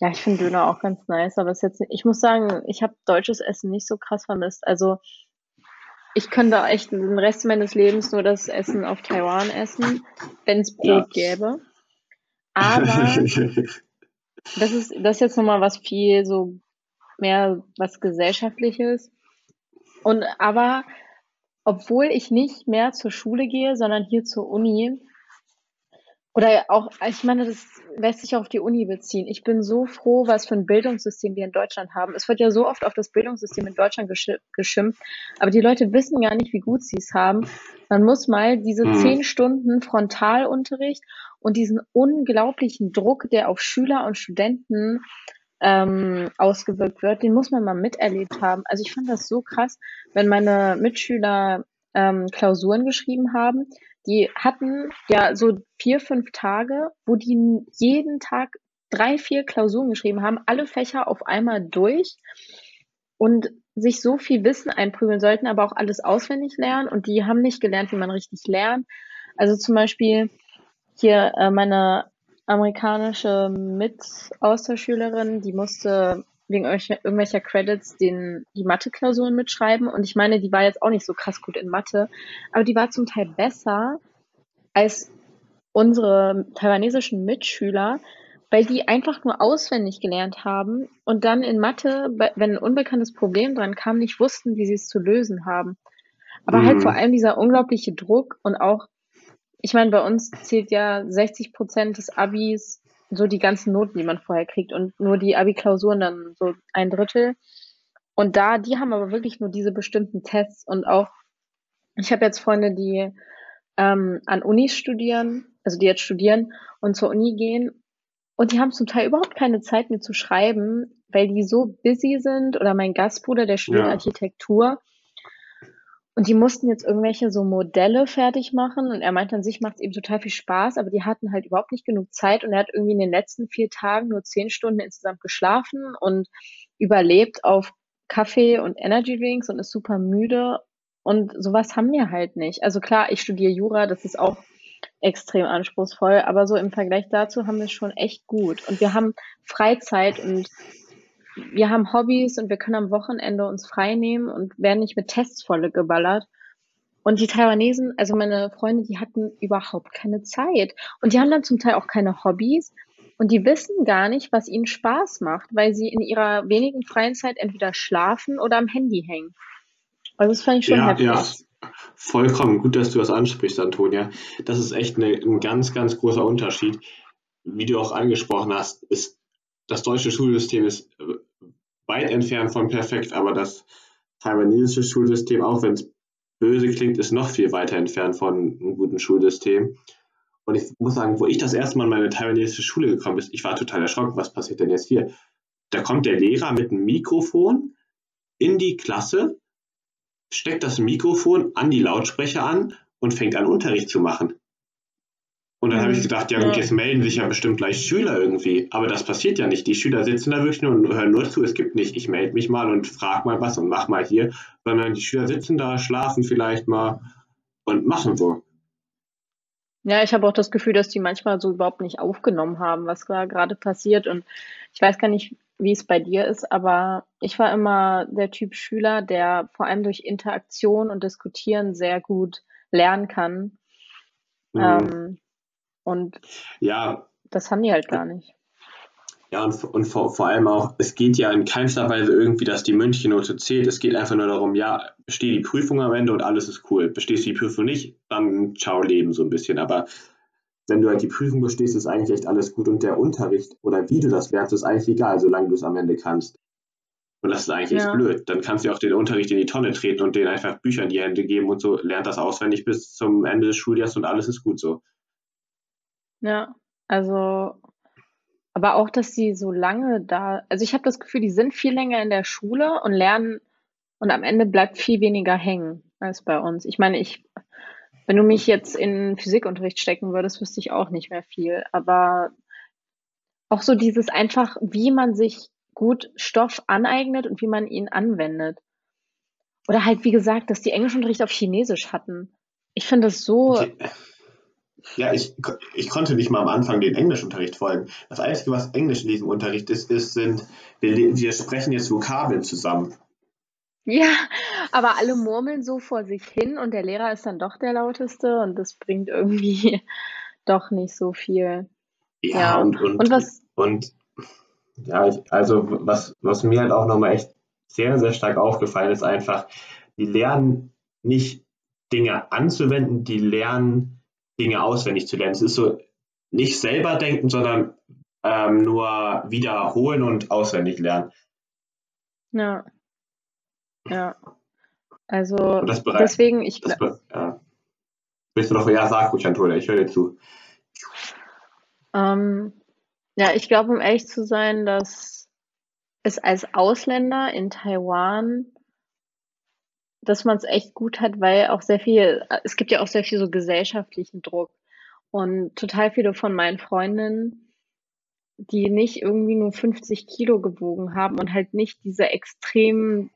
ja, ich finde Döner auch ganz nice, aber es jetzt, ich muss sagen, ich habe deutsches Essen nicht so krass vermisst. Also ich könnte echt den Rest meines Lebens nur das Essen auf Taiwan essen, wenn es Brot ja. gäbe. Aber *laughs* das ist, das ist jetzt nochmal was viel so mehr was Gesellschaftliches. Und aber, obwohl ich nicht mehr zur Schule gehe, sondern hier zur Uni, oder auch, ich meine, das lässt sich auch auf die Uni beziehen. Ich bin so froh, was für ein Bildungssystem wir in Deutschland haben. Es wird ja so oft auf das Bildungssystem in Deutschland geschimpft, aber die Leute wissen gar nicht, wie gut sie es haben. Man muss mal diese mhm. zehn Stunden Frontalunterricht und diesen unglaublichen Druck, der auf Schüler und Studenten ähm, ausgewirkt wird, den muss man mal miterlebt haben. Also ich fand das so krass, wenn meine Mitschüler ähm, Klausuren geschrieben haben, die hatten ja so vier, fünf Tage, wo die jeden Tag drei, vier Klausuren geschrieben haben, alle Fächer auf einmal durch und sich so viel Wissen einprügeln sollten, aber auch alles auswendig lernen und die haben nicht gelernt, wie man richtig lernt. Also zum Beispiel hier äh, meine amerikanische Mit-Austauschschülerin, die musste wegen irgendwelcher Credits den, die Mathe-Klausuren mitschreiben. Und ich meine, die war jetzt auch nicht so krass gut in Mathe, aber die war zum Teil besser als unsere taiwanesischen Mitschüler, weil die einfach nur auswendig gelernt haben und dann in Mathe, wenn ein unbekanntes Problem dran kam, nicht wussten, wie sie es zu lösen haben. Aber halt mhm. halt vor allem dieser unglaubliche Druck und auch, ich meine, bei uns zählt ja 60 Prozent des Abis so die ganzen Noten, die man vorher kriegt und nur die Abi-Klausuren dann so ein Drittel. Und da, die haben aber wirklich nur diese bestimmten Tests und auch ich habe jetzt Freunde, die ähm, an Unis studieren, also die jetzt studieren und zur Uni gehen und die haben zum Teil überhaupt keine Zeit, mir zu schreiben, weil die so busy sind. Oder mein Gastbruder, der studiert Ja. Architektur. Und die mussten jetzt irgendwelche so Modelle fertig machen. Und er meinte, an sich macht es ihm total viel Spaß, aber die hatten halt überhaupt nicht genug Zeit. Und er hat irgendwie in den letzten vier Tagen nur zehn Stunden insgesamt geschlafen und überlebt auf Kaffee und Energy Drinks und ist super müde. Und sowas haben wir halt nicht. Also klar, ich studiere Jura, das ist auch extrem anspruchsvoll, aber so im Vergleich dazu haben wir es schon echt gut. Und wir haben Freizeit und wir haben Hobbys und wir können am Wochenende uns frei nehmen und werden nicht mit Tests volle geballert. Und die Taiwanesen, also meine Freunde, die hatten überhaupt keine Zeit. Und die haben dann zum Teil auch keine Hobbys. Und die wissen gar nicht, was ihnen Spaß macht, weil sie in ihrer wenigen freien Zeit entweder schlafen oder am Handy hängen. Also das fand ich schon Ja, heftig. ja, vollkommen. Gut, dass du das ansprichst, Antonia. Das ist echt eine, ein ganz, ganz großer Unterschied. Wie du auch angesprochen hast, ist das deutsche Schulsystem ist äh, weit entfernt von perfekt, aber das taiwanesische Schulsystem, auch wenn es böse klingt, ist noch viel weiter entfernt von einem guten Schulsystem. Und ich muss sagen, wo ich das erste Mal in meine taiwanesische Schule gekommen bin, ich war total erschrocken, was passiert denn jetzt hier? Da kommt der Lehrer mit einem Mikrofon in die Klasse, steckt das Mikrofon an die Lautsprecher an und fängt an, Unterricht zu machen. Und dann habe ich gedacht, ja gut, jetzt melden sich ja bestimmt gleich Schüler irgendwie. Aber das passiert ja nicht. Die Schüler sitzen da wirklich nur und hören nur zu. Es gibt nicht, ich melde mich mal und frage mal was und mach mal hier, sondern die Schüler sitzen da, schlafen vielleicht mal und machen so. Ja, ich habe auch das Gefühl, dass die manchmal so überhaupt nicht aufgenommen haben, was da gerade passiert. Und ich weiß gar nicht, wie es bei dir ist, aber ich war immer der Typ Schüler, der vor allem durch Interaktion und Diskutieren sehr gut lernen kann. Mhm. Ähm, und Ja, das haben die halt gar nicht. Ja, und, und vor, vor allem auch, es geht ja in keinster Weise irgendwie, dass die mündliche Note zählt. Es geht einfach nur darum, ja, bestehe die Prüfung am Ende und alles ist cool. Bestehst du die Prüfung nicht, dann ciao Leben so ein bisschen. Aber wenn du halt die Prüfung bestehst, ist eigentlich echt alles gut und der Unterricht oder wie du das lernst, ist eigentlich egal, solange du es am Ende kannst. Und das ist eigentlich echt Ja. blöd. Dann kannst du auch den Unterricht in die Tonne treten und denen einfach Bücher in die Hände geben und so, lernt das auswendig bis zum Ende des Schuljahres und alles ist gut so. Ja, also, aber auch, dass die so lange da, also ich habe das Gefühl, die sind viel länger in der Schule und lernen und am Ende bleibt viel weniger hängen als bei uns. Ich meine, ich, wenn du mich jetzt in Physikunterricht stecken würdest, wüsste ich auch nicht mehr viel. Aber auch so dieses einfach, wie man sich gut Stoff aneignet und wie man ihn anwendet. Oder halt, wie gesagt, dass die Englischunterricht auf Chinesisch hatten. Ich finde das so, Okay. Ja, ich, ich konnte nicht mal am Anfang den Englischunterricht folgen. Das Einzige, was Englisch in diesem Unterricht ist, ist sind, wir, wir sprechen jetzt Vokabeln zusammen. Ja, aber alle murmeln so vor sich hin und der Lehrer ist dann doch der lauteste und das bringt irgendwie *laughs* doch nicht so viel. Ja, Ja, und, und, und was, und ja, ich, also was, was mir halt auch nochmal echt sehr, sehr stark aufgefallen ist, einfach, die lernen nicht Dinge anzuwenden, die lernen Dinge auswendig zu lernen. Es ist so nicht selber denken, sondern ähm, nur wiederholen und auswendig lernen. ja, ja, also bereit, deswegen, ich, das, gla- be- ja. Willst du noch, ja, sag ruhig, Antonia, ich höre dir zu. ähm, ja, ich glaube, um ehrlich zu sein, dass es als Ausländer in Taiwan, dass man es echt gut hat, weil auch sehr viel, es gibt ja auch sehr viel so gesellschaftlichen Druck und total viele von meinen Freundinnen die nicht irgendwie nur 50 Kilo gewogen haben und halt nicht diese extremen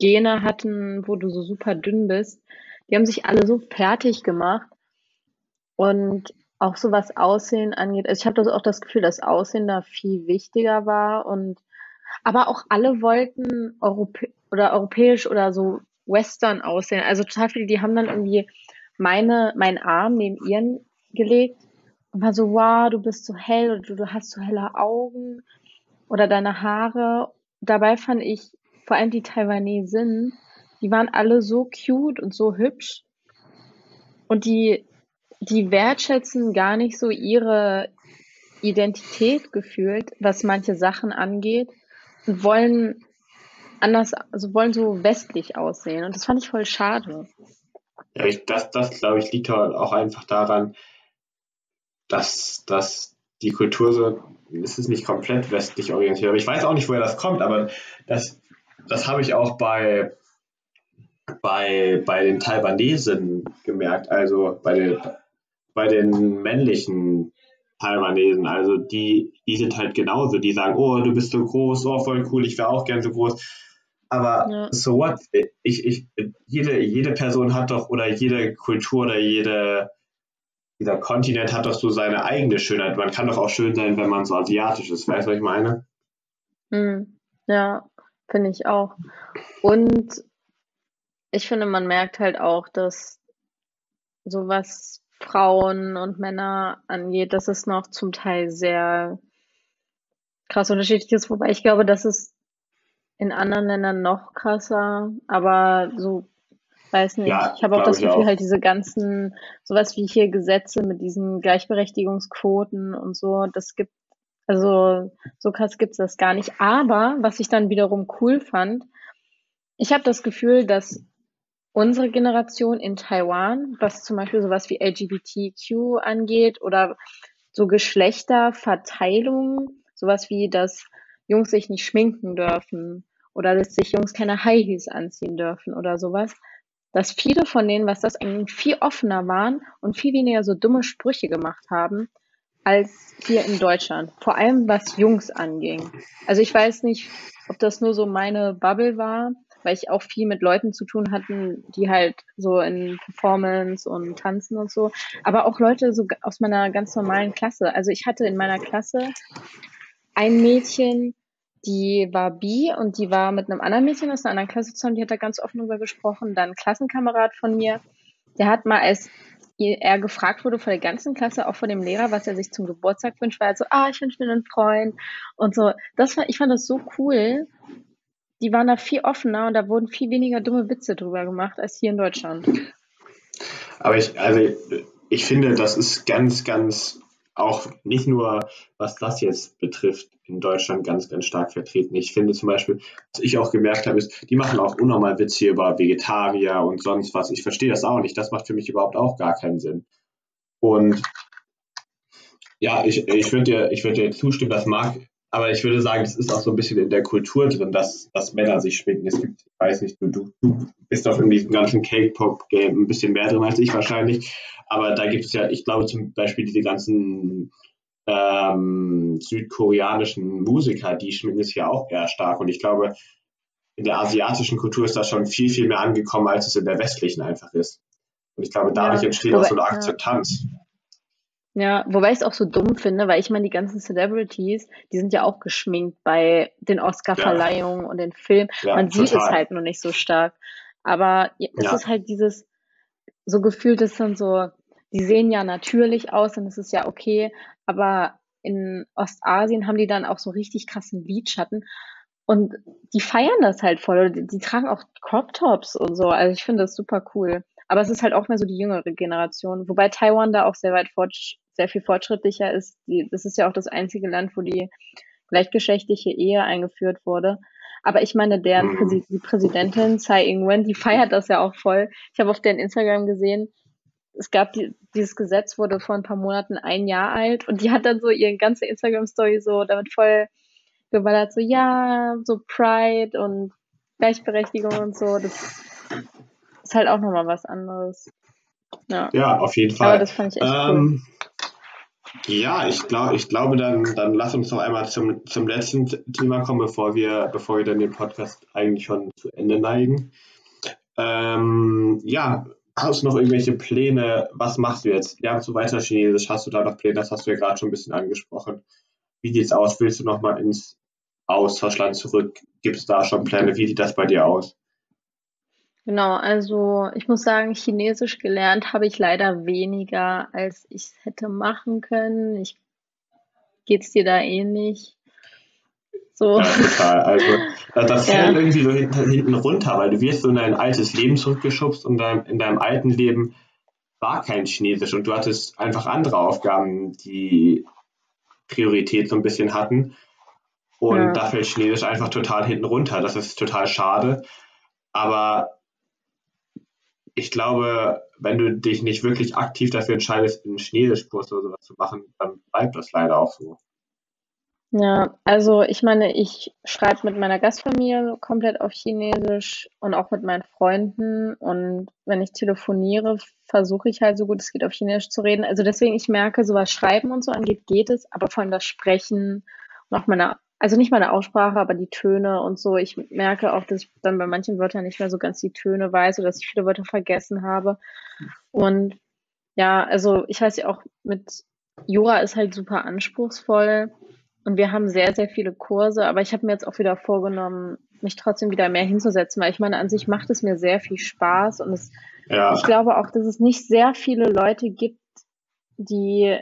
Gene hatten, wo du so super dünn bist. Die haben sich alle so fertig gemacht und auch so was Aussehen angeht. Also ich habe das auch das Gefühl, dass Aussehen da viel wichtiger war und aber auch alle wollten Europä oder europäisch oder so Western aussehen. Also total viele, die haben dann irgendwie meine, meinen Arm neben ihren gelegt und war so, wow, du bist so hell oder du, du hast so helle Augen oder deine Haare. Dabei fand ich vor allem die Taiwanesen, die waren alle so cute und so hübsch und die, die wertschätzen gar nicht so ihre Identität gefühlt, was manche Sachen angeht und wollen anders, also wollen so westlich aussehen und das fand ich voll schade. Ja, ich, das, das glaube ich, liegt auch einfach daran, dass, dass die Kultur so, es ist nicht komplett westlich orientiert. Aber ich weiß auch nicht, woher das kommt, aber das, das habe ich auch bei, bei, bei den Taiwanesen gemerkt, also bei den, bei den männlichen Taiwanesen. Also die, die sind halt genauso. Die sagen, oh, du bist so groß, oh, voll cool, ich wäre auch gern so groß. Aber ja. so what? Ich, ich, jede, jede Person hat doch, oder jede Kultur oder jede, dieser Kontinent hat doch so seine eigene Schönheit. Man kann doch auch schön sein, wenn man so asiatisch ist. Weißt du, was ich meine? Hm. Ja, finde ich auch. Und ich finde, man merkt halt auch, dass sowas Frauen und Männer angeht, dass es noch zum Teil sehr krass unterschiedlich ist, wobei ich glaube, das ist in anderen Ländern noch krasser, aber so, weiß nicht, ja, ich habe auch das Gefühl, auch. halt diese ganzen, sowas wie hier Gesetze mit diesen Gleichberechtigungsquoten und so, das gibt, also so krass gibt's das gar nicht. Aber was ich dann wiederum cool fand, ich habe das Gefühl, dass unsere Generation in Taiwan, was zum Beispiel sowas wie LGBTQ angeht oder so Geschlechterverteilung, sowas wie, dass Jungs sich nicht schminken dürfen oder dass sich Jungs keine High Heels anziehen dürfen oder sowas, dass viele von denen, was das eigentlich viel offener waren und viel weniger so dumme Sprüche gemacht haben, als hier in Deutschland. Vor allem was Jungs anging. Also ich weiß nicht, ob das nur so meine Bubble war, weil ich auch viel mit Leuten zu tun hatten, die halt so in Performance und Tanzen und so, aber auch Leute so aus meiner ganz normalen Klasse. Also ich hatte in meiner Klasse ein Mädchen, die war bi und die war mit einem anderen Mädchen aus einer anderen Klasse zusammen, die hat da ganz offen drüber gesprochen. Dann ein Klassenkamerad von mir, der hat mal, als er gefragt wurde von der ganzen Klasse, auch von dem Lehrer, was er sich zum Geburtstag wünscht, war er so, ah, ich wünsche mir einen Freund und so. Das war, ich fand das so cool die waren da viel offener und da wurden viel weniger dumme Witze drüber gemacht als hier in Deutschland. Aber ich, also ich finde, das ist ganz, ganz auch nicht nur, was das jetzt betrifft, in Deutschland ganz, ganz stark vertreten. Ich finde zum Beispiel, was ich auch gemerkt habe, ist, die machen auch unnormal Witze über Vegetarier und sonst was. Ich verstehe das auch nicht. Das macht für mich überhaupt auch gar keinen Sinn. Und ja, ich, ich würde dir, würd dir zustimmen, das mag aber ich würde sagen, es ist auch so ein bisschen in der Kultur drin, dass, dass Männer sich schminken. Es gibt, ich weiß nicht, du, du, du bist auch in diesem ganzen Cake-Pop-Game ein bisschen mehr drin als ich wahrscheinlich. Aber da gibt es ja, ich glaube zum Beispiel diese ganzen ähm, südkoreanischen Musiker, die schminken sich ja auch eher stark. Und ich glaube, in der asiatischen Kultur ist das schon viel, viel mehr angekommen, als es in der westlichen einfach ist. Und ich glaube, dadurch entsteht auch so eine Akzeptanz. Ja. Ja, wobei ich es auch so dumm finde, weil ich meine, die ganzen Celebrities, die sind ja auch geschminkt bei den Oscar-Verleihungen ja. und den Filmen. Ja, Man total. sieht es halt nur nicht so stark. Aber es ja. ist halt dieses, so gefühlt ist dann so, die sehen ja natürlich aus und es ist ja okay, aber in Ostasien haben die dann auch so richtig krassen Lidschatten und die feiern das halt voll. Die, die tragen auch Crop Tops und so. Also ich finde das super cool. Aber es ist halt auch mehr so die jüngere Generation, wobei Taiwan da auch sehr weit fort, sehr viel fortschrittlicher ist. Die, das ist ja auch das einzige Land, wo die gleichgeschlechtliche Ehe eingeführt wurde. Aber ich meine, deren mhm. Präsi die Präsidentin Tsai Ing-wen, die feiert das ja auch voll. Ich habe auf deren Instagram gesehen, es gab die, dieses Gesetz wurde vor ein paar Monaten ein Jahr alt und die hat dann so ihre ganze Instagram-Story so damit voll geballert, so ja, so Pride und Gleichberechtigung und so. Das ist halt auch nochmal was anderes. Ja. ja, auf jeden Fall. Aber das fand ich echt ähm, cool. Ja, ich, glaub, ich glaube, dann, dann lass uns noch einmal zum, zum letzten Thema kommen, bevor wir, bevor wir dann den Podcast eigentlich schon zu Ende neigen. Ähm, ja, hast du noch irgendwelche Pläne? Was machst du jetzt? Lernst du weiter Chinesisch? Hast du da noch Pläne? Das hast du ja gerade schon ein bisschen angesprochen. Wie sieht es aus? Willst du noch mal ins Austauschland zurück? Gibt es da schon Pläne? Wie sieht das bei dir aus? Genau, also ich muss sagen, Chinesisch gelernt habe ich leider weniger, als ich es hätte machen können. Ich, geht's dir da ähnlich? So. Ja, total. Also *laughs* das ja. fällt irgendwie so hinten, hinten, runter, weil du wirst so in dein altes Leben zurückgeschubst und dein, in deinem alten Leben war kein Chinesisch und du hattest einfach andere Aufgaben, die Priorität so ein bisschen hatten. Und ja. da fällt Chinesisch einfach total hinten runter. Das ist total schade. Aber ich glaube, wenn du dich nicht wirklich aktiv dafür entscheidest, einen Chinesischkurs oder sowas zu machen, dann bleibt das leider auch so. Ja, also ich meine, ich schreibe mit meiner Gastfamilie komplett auf Chinesisch und auch mit meinen Freunden. Und wenn ich telefoniere, versuche ich halt so gut es geht auf Chinesisch zu reden. Also deswegen, ich merke, so was Schreiben und so angeht, geht es, aber vor allem das Sprechen und auch meine, also nicht meine Aussprache, aber die Töne und so. Ich merke auch, dass ich dann bei manchen Wörtern nicht mehr so ganz die Töne weiß oder dass ich viele Wörter vergessen habe. Und ja, also ich weiß ja auch, mit Jura ist halt super anspruchsvoll. Und wir haben sehr, sehr viele Kurse, aber ich habe mir jetzt auch wieder vorgenommen, mich trotzdem wieder mehr hinzusetzen, weil ich meine, an sich macht es mir sehr viel Spaß und es, ja. ich glaube auch, dass es nicht sehr viele Leute gibt, die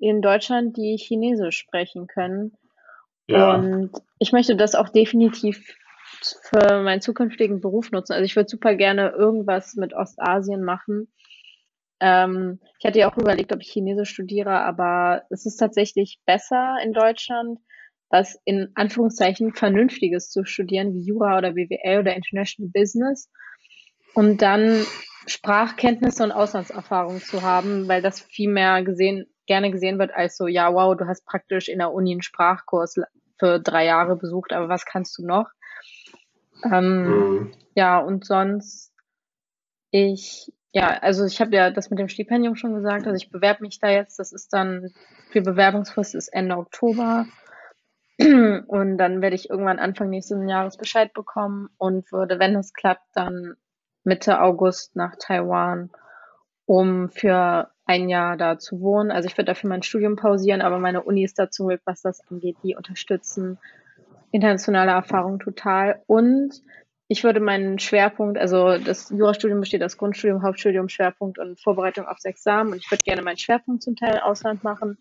in Deutschland, die Chinesisch sprechen können. Ja. Und ich möchte das auch definitiv für meinen zukünftigen Beruf nutzen. Also ich würde super gerne irgendwas mit Ostasien machen. Ähm, ich hatte ja auch überlegt, ob ich Chinesisch studiere, aber es ist tatsächlich besser in Deutschland, was in Anführungszeichen Vernünftiges zu studieren, wie Jura oder BWL oder International Business. Und dann Sprachkenntnisse und Auslandserfahrung zu haben, weil das viel mehr gesehen, gerne gesehen wird als so, ja, wow, du hast praktisch in der Uni einen Sprachkurs für drei Jahre besucht, aber was kannst du noch? Ähm, mhm. Ja, und sonst, ich ja, also ich habe ja das mit dem Stipendium schon gesagt. Also ich bewerbe mich da jetzt. Das ist dann, die Bewerbungsfrist ist Ende Oktober. *clears throat* Und dann werde ich irgendwann Anfang nächsten Jahres Bescheid bekommen und würde, wenn es klappt, dann Mitte August nach Taiwan, um für ein Jahr da zu wohnen. Also ich würde dafür mein Studium pausieren, aber meine Uni ist da zum Glück, was das angeht, die unterstützen internationale Erfahrung total. Und ich würde meinen Schwerpunkt, also das Jurastudium besteht aus Grundstudium, Hauptstudium, Schwerpunkt und Vorbereitung aufs Examen. Und ich würde gerne meinen Schwerpunkt zum Teil im Ausland machen,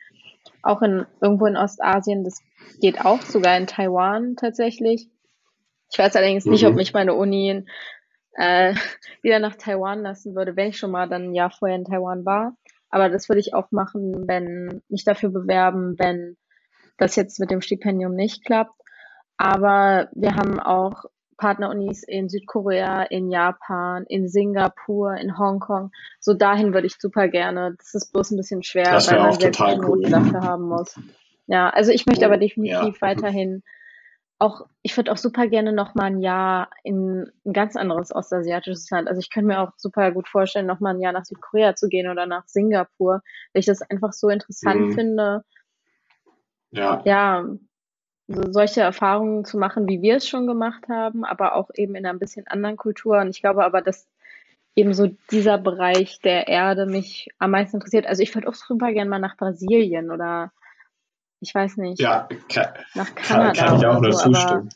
auch in irgendwo in Ostasien. Das geht auch, sogar in Taiwan tatsächlich. Ich weiß allerdings mhm. nicht, ob mhm. mich meine Uni äh, *laughs* wieder nach Taiwan lassen würde, wenn ich schon mal dann ein Jahr vorher in Taiwan war. Aber das würde ich auch machen, wenn mich dafür bewerben, wenn das jetzt mit dem Stipendium nicht klappt. Aber wir haben auch Partnerunis in Südkorea, in Japan, in Singapur, in Hongkong. So dahin würde ich super gerne. Das ist bloß ein bisschen schwer, weil man selbst cool. dafür haben muss. Ja, also ich möchte oh, aber definitiv ja. weiterhin auch, ich würde auch super gerne noch mal ein Jahr in ein ganz anderes ostasiatisches Land. Also ich könnte mir auch super gut vorstellen, noch mal ein Jahr nach Südkorea zu gehen oder nach Singapur, weil ich das einfach so interessant mhm. finde. Ja. Ja, so solche Erfahrungen zu machen, wie wir es schon gemacht haben, aber auch eben in einer ein bisschen anderen Kultur. Und ich glaube aber, dass eben so dieser Bereich der Erde mich am meisten interessiert. Also ich würde auch super gerne mal nach Brasilien oder ich weiß nicht. Ja, kann, nach Kanada kann, kann ich auch nur so, zustimmen.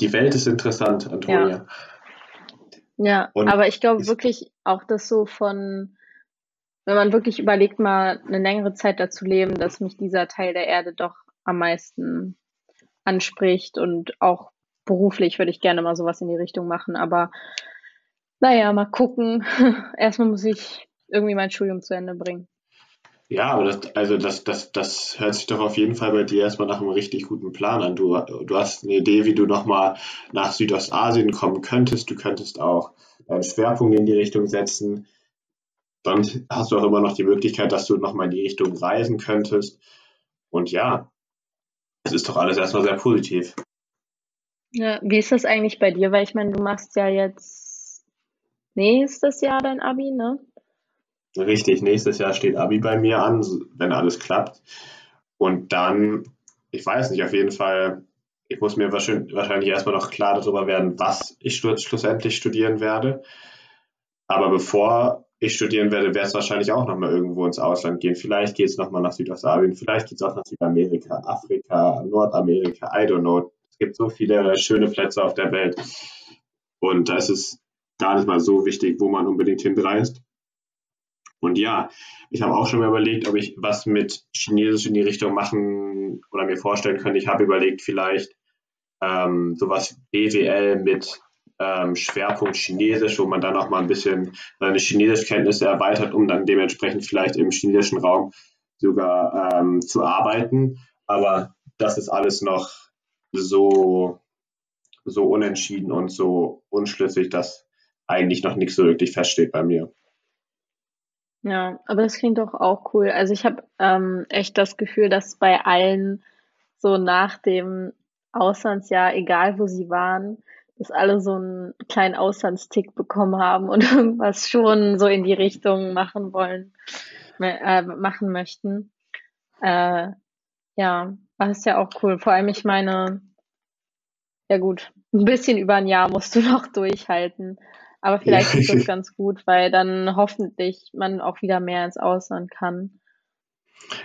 Die Welt ist interessant, Antonia. Ja, ja aber ich glaube wirklich auch, dass so von, wenn man wirklich überlegt, mal eine längere Zeit dazu leben, dass mich dieser Teil der Erde doch am meisten anspricht und auch beruflich würde ich gerne mal sowas in die Richtung machen, aber naja, mal gucken. *laughs* Erstmal muss ich irgendwie mein Studium zu Ende bringen. Ja, aber das, also das, das, das hört sich doch auf jeden Fall bei dir erstmal nach einem richtig guten Plan an. Du, du hast eine Idee, wie du nochmal nach Südostasien kommen könntest. Du könntest auch deinen Schwerpunkt in die Richtung setzen. Dann hast du auch immer noch die Möglichkeit, dass du nochmal in die Richtung reisen könntest. Und ja, es ist doch alles erstmal sehr positiv. Ja, wie ist das eigentlich bei dir? Weil ich meine, du machst ja jetzt nächstes Jahr dein Abi, ne? Richtig, nächstes Jahr steht Abi bei mir an, wenn alles klappt. Und dann, ich weiß nicht, auf jeden Fall, ich muss mir wahrscheinlich erstmal noch klar darüber werden, was ich schlussendlich studieren werde. Aber bevor ich studieren werde, werde es wahrscheinlich auch nochmal irgendwo ins Ausland gehen. Vielleicht geht es nochmal nach Südostasien, vielleicht geht es auch nach Südamerika, Afrika, Nordamerika, I don't know. Es gibt so viele schöne Plätze auf der Welt. Und da ist es gar nicht mal so wichtig, wo man unbedingt hinreist. Und ja, ich habe auch schon mal überlegt, ob ich was mit Chinesisch in die Richtung machen oder mir vorstellen könnte. Ich habe überlegt, vielleicht ähm, sowas BWL mit ähm, Schwerpunkt Chinesisch, wo man dann auch mal ein bisschen seine Chinesischkenntnisse erweitert, um dann dementsprechend vielleicht im chinesischen Raum sogar ähm, zu arbeiten. Aber das ist alles noch so, so unentschieden und so unschlüssig, dass eigentlich noch nichts so wirklich feststeht bei mir. Ja, aber das klingt doch auch cool. Also ich habe ähm, echt das Gefühl, dass bei allen so nach dem Auslandsjahr, egal wo sie waren, dass alle so einen kleinen Auslandstick bekommen haben und *laughs* irgendwas schon so in die Richtung machen wollen, äh, machen möchten. Äh, ja, das ist ja auch cool. Vor allem, ich meine, ja gut, ein bisschen über ein Jahr musst du *laughs* noch durchhalten. Aber vielleicht ist das *laughs* ganz gut, weil dann hoffentlich man auch wieder mehr ins Ausland kann.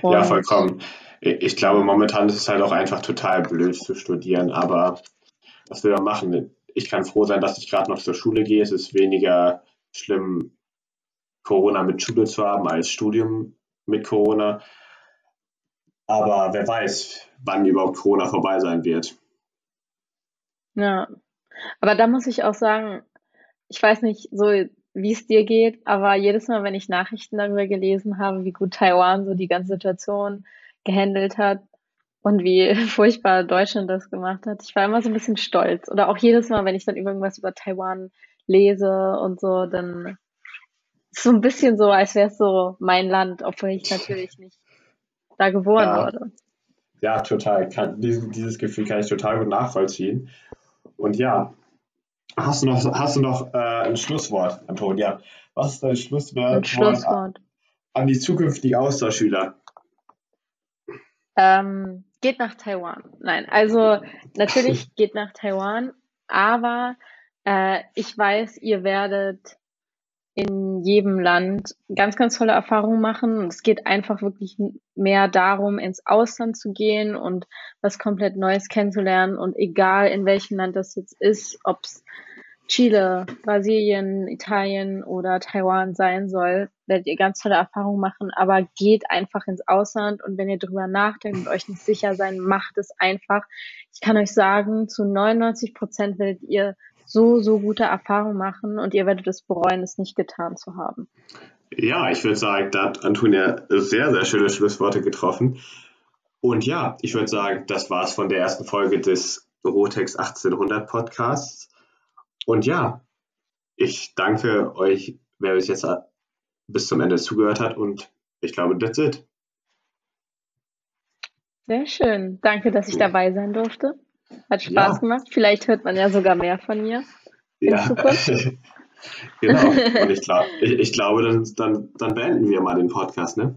Und ja, vollkommen. Ich glaube, momentan ist es halt auch einfach total blöd zu studieren, aber was will man machen? Ich kann froh sein, dass ich gerade noch zur Schule gehe. Es ist weniger schlimm, Corona mit Schule zu haben, als Studium mit Corona. Aber wer weiß, wann überhaupt Corona vorbei sein wird. Ja, aber da muss ich auch sagen, ich weiß nicht so, wie es dir geht, aber jedes Mal, wenn ich Nachrichten darüber gelesen habe, wie gut Taiwan so die ganze Situation gehandelt hat und wie *laughs* furchtbar Deutschland das gemacht hat, ich war immer so ein bisschen stolz. Oder auch jedes Mal, wenn ich dann irgendwas über Taiwan lese und so, dann so ein bisschen so, als wäre es so mein Land, obwohl ich natürlich nicht da geboren ja. wurde. Ja, total. Kann, dieses, dieses Gefühl kann ich total gut nachvollziehen. Und ja, hast du noch, hast du noch äh, ein Schlusswort, Antonia? Was ist dein Schlusswort, ein Schlusswort. an die zukünftigen Austauschschüler? Ähm, geht nach Taiwan. Nein, also natürlich *laughs* geht nach Taiwan, aber äh, ich weiß, ihr werdet in jedem Land ganz, ganz tolle Erfahrungen machen. Es geht einfach wirklich mehr darum, ins Ausland zu gehen und was komplett Neues kennenzulernen. Und egal in welchem Land das jetzt ist, ob es Chile, Brasilien, Italien oder Taiwan sein soll, werdet ihr ganz tolle Erfahrungen machen. Aber geht einfach ins Ausland und wenn ihr drüber nachdenkt und euch nicht sicher sein, macht es einfach. Ich kann euch sagen, zu 99 Prozent werdet ihr so, so gute Erfahrungen machen und ihr werdet es bereuen, es nicht getan zu haben. Ja, ich würde sagen, da hat Antonia sehr, sehr schöne Schlussworte getroffen. Und ja, ich würde sagen, das war es von der ersten Folge des Rotex 1800 Podcasts. Und ja, ich danke euch, wer bis jetzt bis zum Ende zugehört hat. Und ich glaube, that's it. Sehr schön. Danke, dass ich dabei sein durfte. Hat Spaß ja. gemacht. Vielleicht hört man ja sogar mehr von mir. Ja. *laughs* genau. Und ich, *laughs* glaub, ich, ich glaube, dann, dann, dann beenden wir mal den Podcast, ne?